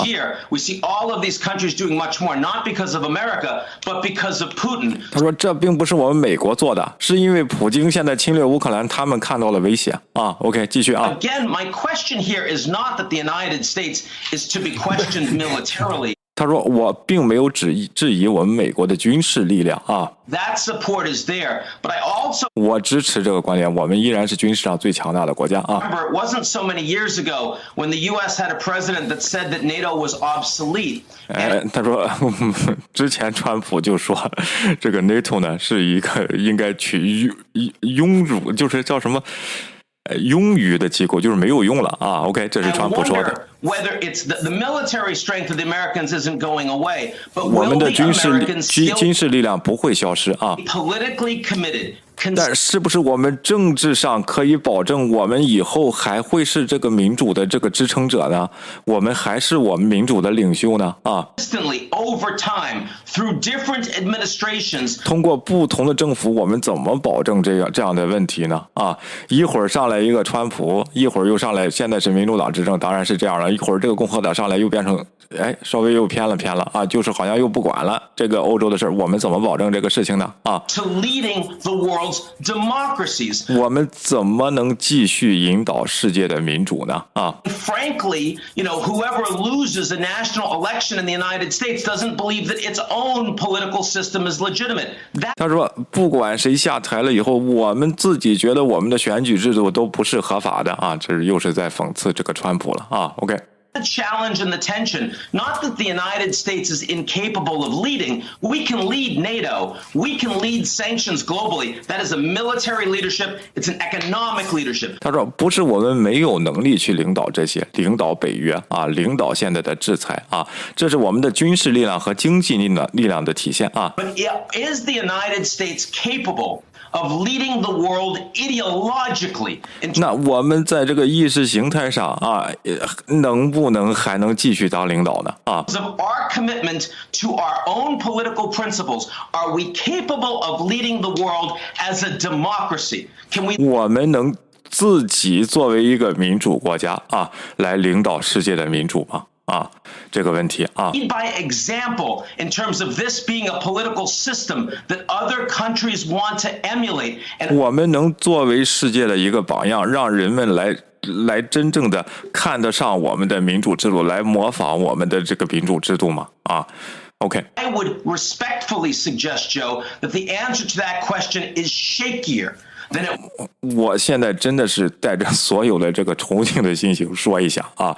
We see all of these countries doing much more, not because of America, but because of Putin. 他说这并不是我们美国做的，是因为普京现在侵略乌克兰，他们看到了威胁啊。OK，继续啊。Again, my question here is not that the United States is to be questioned militarily. 他说我并没有质疑质疑我们美国的军事力量啊，That support is there, but I also 我支持这个观点，我们依然是军事上最强大的国家啊。remember it wasn't so many years ago when the U.S. had a president that said that NATO was obsolete. 哎，他说之前川普就说这个 NATO 呢是一个应该去庸庸辱，就是叫什么？呃庸余的机构就是没有用了啊！OK，这是川普说的。whether it's the, the military strength of the Americans isn't going away, but 我们的军事力军事力量不会消失啊 politically committed? 但是不是我们政治上可以保证我们以后还会是这个民主的这个支撑者呢？我们还是我们民主的领袖呢？啊，consistently over time through different administrations 通过不同的政府，我们怎么保证这样这样的问题呢？啊，一会儿上来一个川普，一会儿又上来，现在是民主党执政，当然是这样了。一会儿这个共和党上来又变成，哎，稍微又偏了偏了啊，就是好像又不管了这个欧洲的事儿，我们怎么保证这个事情呢？啊，to leading the democracies. 我们怎么能继续引导世界的民主呢？啊，Frankly, you know, whoever loses a national election in the United States doesn't believe that its own political system is legitimate. That 他说，不管谁下台了以后，我们自己觉得我们的选举制度都不是合法的啊，这是又是在讽刺这个川普了啊。OK，the challenge and the tension. Not that the United States is incapable of leading. We can lead NATO. We can lead sanctions globally. That is a military leadership. It's an economic leadership. 他说：“不是我们没有能力去领导这些，领导北约啊，领导现在的制裁啊，这是我们的军事力量和经济力量力量的体现啊。 But is the United States capable Of leading the world ideologically 那我们在这个意识形态上啊，呃能不能还能继续当领导呢？啊 of our commitment to our own political principles? Are we capable of leading the world as a democracy? Can we 我们能自己作为一个民主国家啊，来领导世界的民主吗？啊，这个问题啊 by example in terms of this being a political system that other countries want to emulate? And 我们能作为世界的一个榜样，让人们来来真正的看得上我们的民主制度，来模仿我们的这个民主制度吗？啊，OK，I would respectfully suggest, Joe, that the answer to that question is shakier than it 我现在真的是带着所有的这个崇敬的心情说一下啊，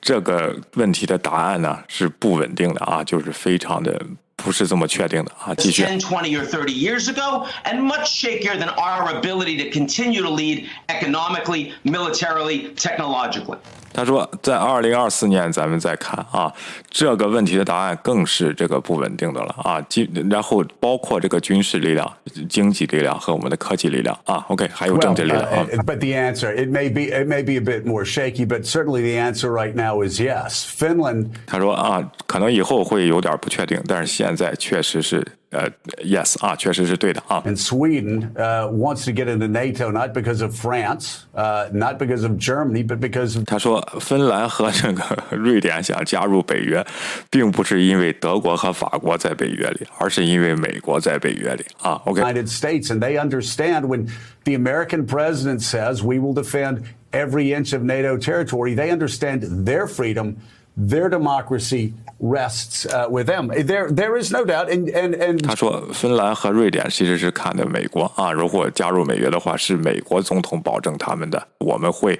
这个问题的答案呢是不稳定的啊，就是非常的不是这么确定的啊。继续。Ten, twenty, or thirty years ago, and much shakier than our ability to continue to lead economically, militarily, technologically. 他说，在二零二四年咱们再看啊，这个问题的答案更是这个不稳定的了啊。基然后包括这个军事力量、经济力量和我们的科技力量啊。OK，还有政治力量啊。uh, but the answer it may be it may be a bit more shaky, but certainly the answer right now is yes. Finland 他说啊，可能以后会有点不确定，但是现在确实是 呃，yes 啊，确实是对的啊。 and Sweden uh, wants to get into NATO not because of France, uh, not because of Germany, but because of 他说，芬兰和这个瑞典想加入北约，并不是因为德国和法国在北约里，而是因为美国在北约里啊。OK， United States, and they understand when the American president says we will defend every inch of NATO territory, they understand their freedom, their democracy rests uh, with them. There, there is no doubt, and and and 他说，芬兰和瑞典其实是看的美国啊，如果加入美约的话，是美国总统保证他们的，我们会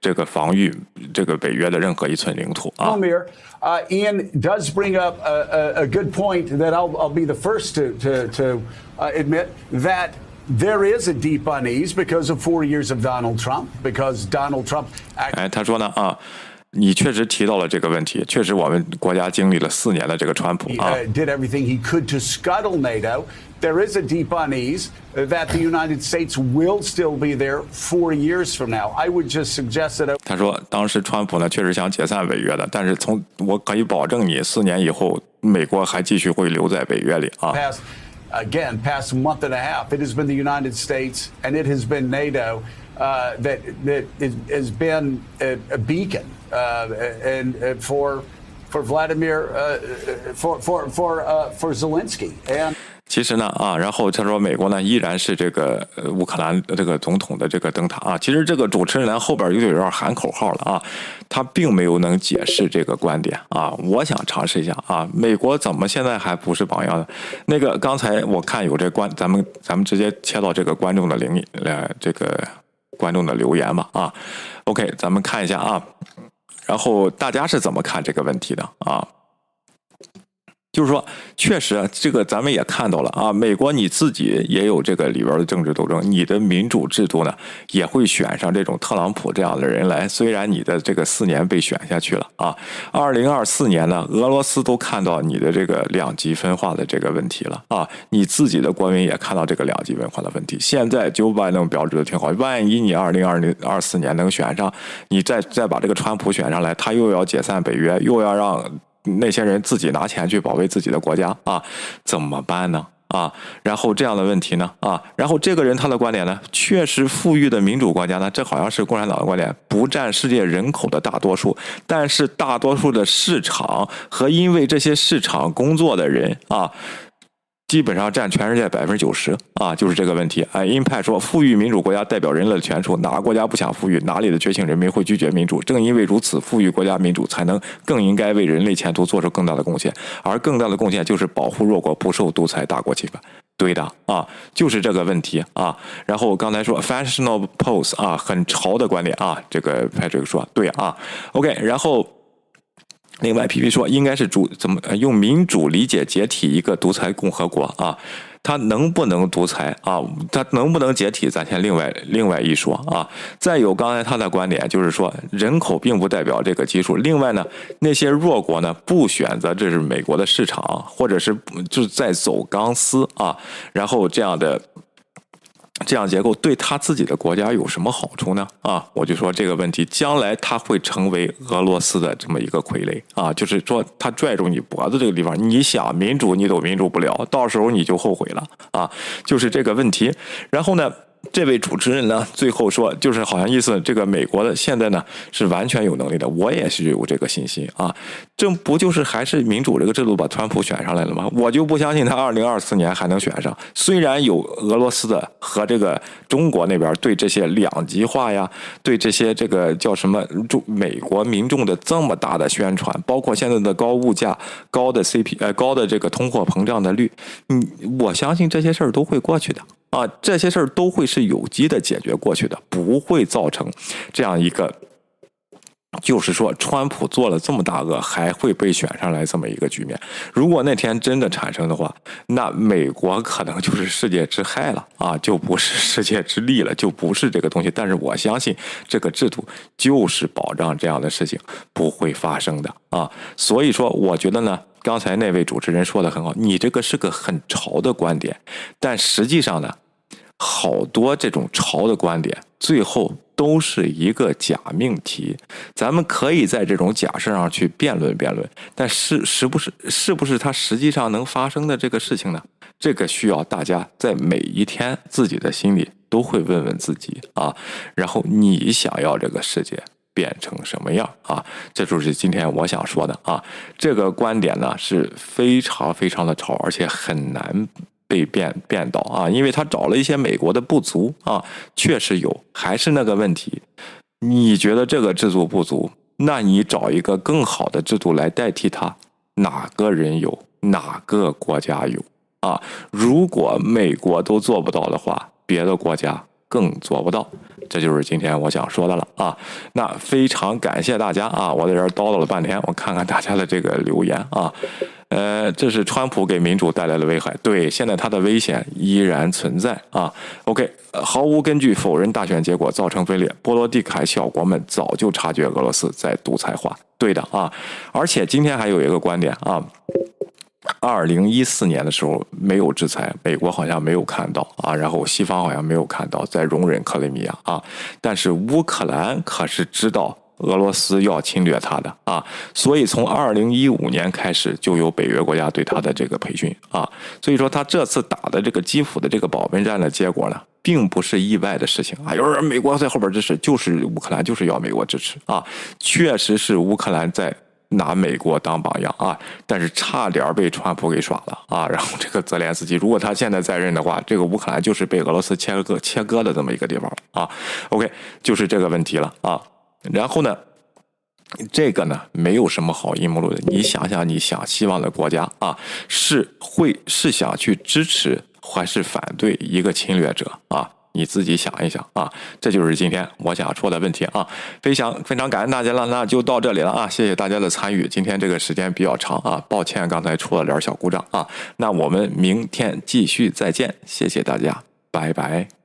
这个防御这个北约的任何一寸领土啊。 Amir, uh, Ian does bring up a, a, a good point that I'll, I'll be the first to, to, to uh, admit that there is a deep unease because of four years of Donald Trump, because Donald Trump actually 哎，他说呢啊， 你确实提到了这个问题，确实我们国家经历了四年的这个川普啊。uh, did everything he could to scuttle NATO. There is a deep unease that the United States will still be there four years from now. I would just suggest that 他说，当时川普呢确实想解散北约的，但是从我可以保证你，四年以后，美国还继续会留在北约里啊。past again past month and a half it has been the united states and it has been nato uh, that that has been a, a beacon uh, and uh, for for Vladimir, uh, for for for uh, for Zelensky, and 其实呢啊，然后他说美国呢依然是这个乌克兰这个总统的这个灯塔啊。其实这个主持人呢后边有点有点喊口号了啊，他并没有能解释这个观点啊。我想尝试一下啊，美国怎么现在还不是榜样呢？那个刚才我看有这观，咱们咱们直接切到这个观众的灵呃这个观众的留言吧啊。OK，咱们看一下啊，然后大家是怎么看这个问题的啊？就是说，确实啊，这个咱们也看到了啊，美国你自己也有这个里边的政治斗争，你的民主制度呢也会选上这种特朗普这样的人来。虽然你的这个四年被选下去了啊，二零二四年呢，俄罗斯都看到你的这个两极分化的这个问题了啊，你自己的国民也看到这个两极分化的问题。现在 Joe Biden 标志的挺好，万一你二零二零二四年能选上，你再再把这个川普选上来，他又要解散北约，又要让。那些人自己拿钱去保卫自己的国家啊，怎么办呢？啊，然后这样的问题呢？啊，然后这个人他的观点呢，确实富裕的民主国家呢，这好像是共产党的观点，不占世界人口的大多数，但是大多数的市场和因为这些市场工作的人啊。基本上占全世界百分之九十啊，就是这个问题。哎，鹰派说，富裕民主国家代表人类的权术，哪个国家不想富裕？哪里的觉醒人民会拒绝民主？正因为如此，富裕国家民主才能更应该为人类前途做出更大的贡献，而更大的贡献就是保护弱国不受独裁大国侵犯。对的啊，就是这个问题啊。然后我刚才说 fashionable pose 啊，很潮的观点啊，这个派主说对啊。OK，然后另外，皮皮说应该是主怎么用民主理解解体一个独裁共和国啊？他能不能独裁啊？他能不能解体？咱先另外另外一说啊。再有刚才他的观点就是说，人口并不代表这个基数。另外呢，那些弱国呢不选择这是美国的市场，或者是就是在走钢丝啊，然后这样的。这样结构对他自己的国家有什么好处呢？啊，我就说这个问题，将来他会成为俄罗斯的这么一个傀儡啊，就是说他拽住你脖子这个地方，你想民主你都民主不了，到时候你就后悔了啊，就是这个问题。然后呢？这位主持人呢，最后说，就是好像意思，这个美国的现在呢是完全有能力的，我也是有这个信心啊。这不就是还是民主这个制度把川普选上来了吗？我就不相信他二零二四年还能选上。虽然有俄罗斯的和这个中国那边对这些两极化呀，对这些这个叫什么中美国民众的这么大的宣传，包括现在的高物价、高的 CP 呃高的这个通货膨胀的率，嗯，我相信这些事儿都会过去的。啊，这些事儿都会是有机的解决过去的，不会造成这样一个，就是说，川普做了这么大恶，还会被选上来这么一个局面。如果那天真的产生的话，那美国可能就是世界之害了啊，就不是世界之利了，就不是这个东西。但是我相信这个制度就是保障这样的事情不会发生的啊。所以说，我觉得呢。刚才那位主持人说的很好，你这个是个很潮的观点，但实际上呢，好多这种潮的观点，最后都是一个假命题。咱们可以在这种假设上去辩论辩论，但是是不是是不是它实际上能发生的这个事情呢？这个需要大家在每一天自己的心里都会问问自己啊，然后你想要这个世界。变成什么样啊？这就是今天我想说的啊。这个观点呢是非常非常的潮，而且很难被变变倒啊。因为他找了一些美国的不足啊，确实有，还是那个问题。你觉得这个制度不足，那你找一个更好的制度来代替它，哪个人有，哪个国家有啊？如果美国都做不到的话，别的国家更做不到。这就是今天我想说的了啊！那非常感谢大家啊！我在这叨叨了半天，我看看大家的这个留言啊。呃，这是川普给民主带来的危害，对，现在他的危险依然存在啊。OK，毫无根据否认大选结果造成分裂，波罗的海小国们早就察觉俄罗斯在独裁化，对的啊。而且今天还有一个观点啊。二零一四年的时候没有制裁，美国好像没有看到啊，然后西方好像没有看到在容忍克里米亚啊，但是乌克兰可是知道俄罗斯要侵略他的啊，所以从二零一五年开始就有北约国家对他的这个培训啊，所以说他这次打的这个基辅的这个保卫战的结果呢，并不是意外的事情啊，有人美国在后边支持，就是乌克兰就是要美国支持啊，确实是乌克兰在。拿美国当榜样啊，但是差点被川普给耍了啊！然后这个泽连斯基，如果他现在在任的话，这个乌克兰就是被俄罗斯切割切割的这么一个地方啊。OK，就是这个问题了啊。然后呢，这个呢没有什么好阴谋论的。你想想，你想希望的国家啊，是会是想去支持还是反对一个侵略者啊？你自己想一想啊，这就是今天我想说的问题啊。非常非常感恩大家了，那就到这里了啊，谢谢大家的参与。今天这个时间比较长啊，抱歉刚才出了点小故障啊。那我们明天继续再见，谢谢大家，拜拜。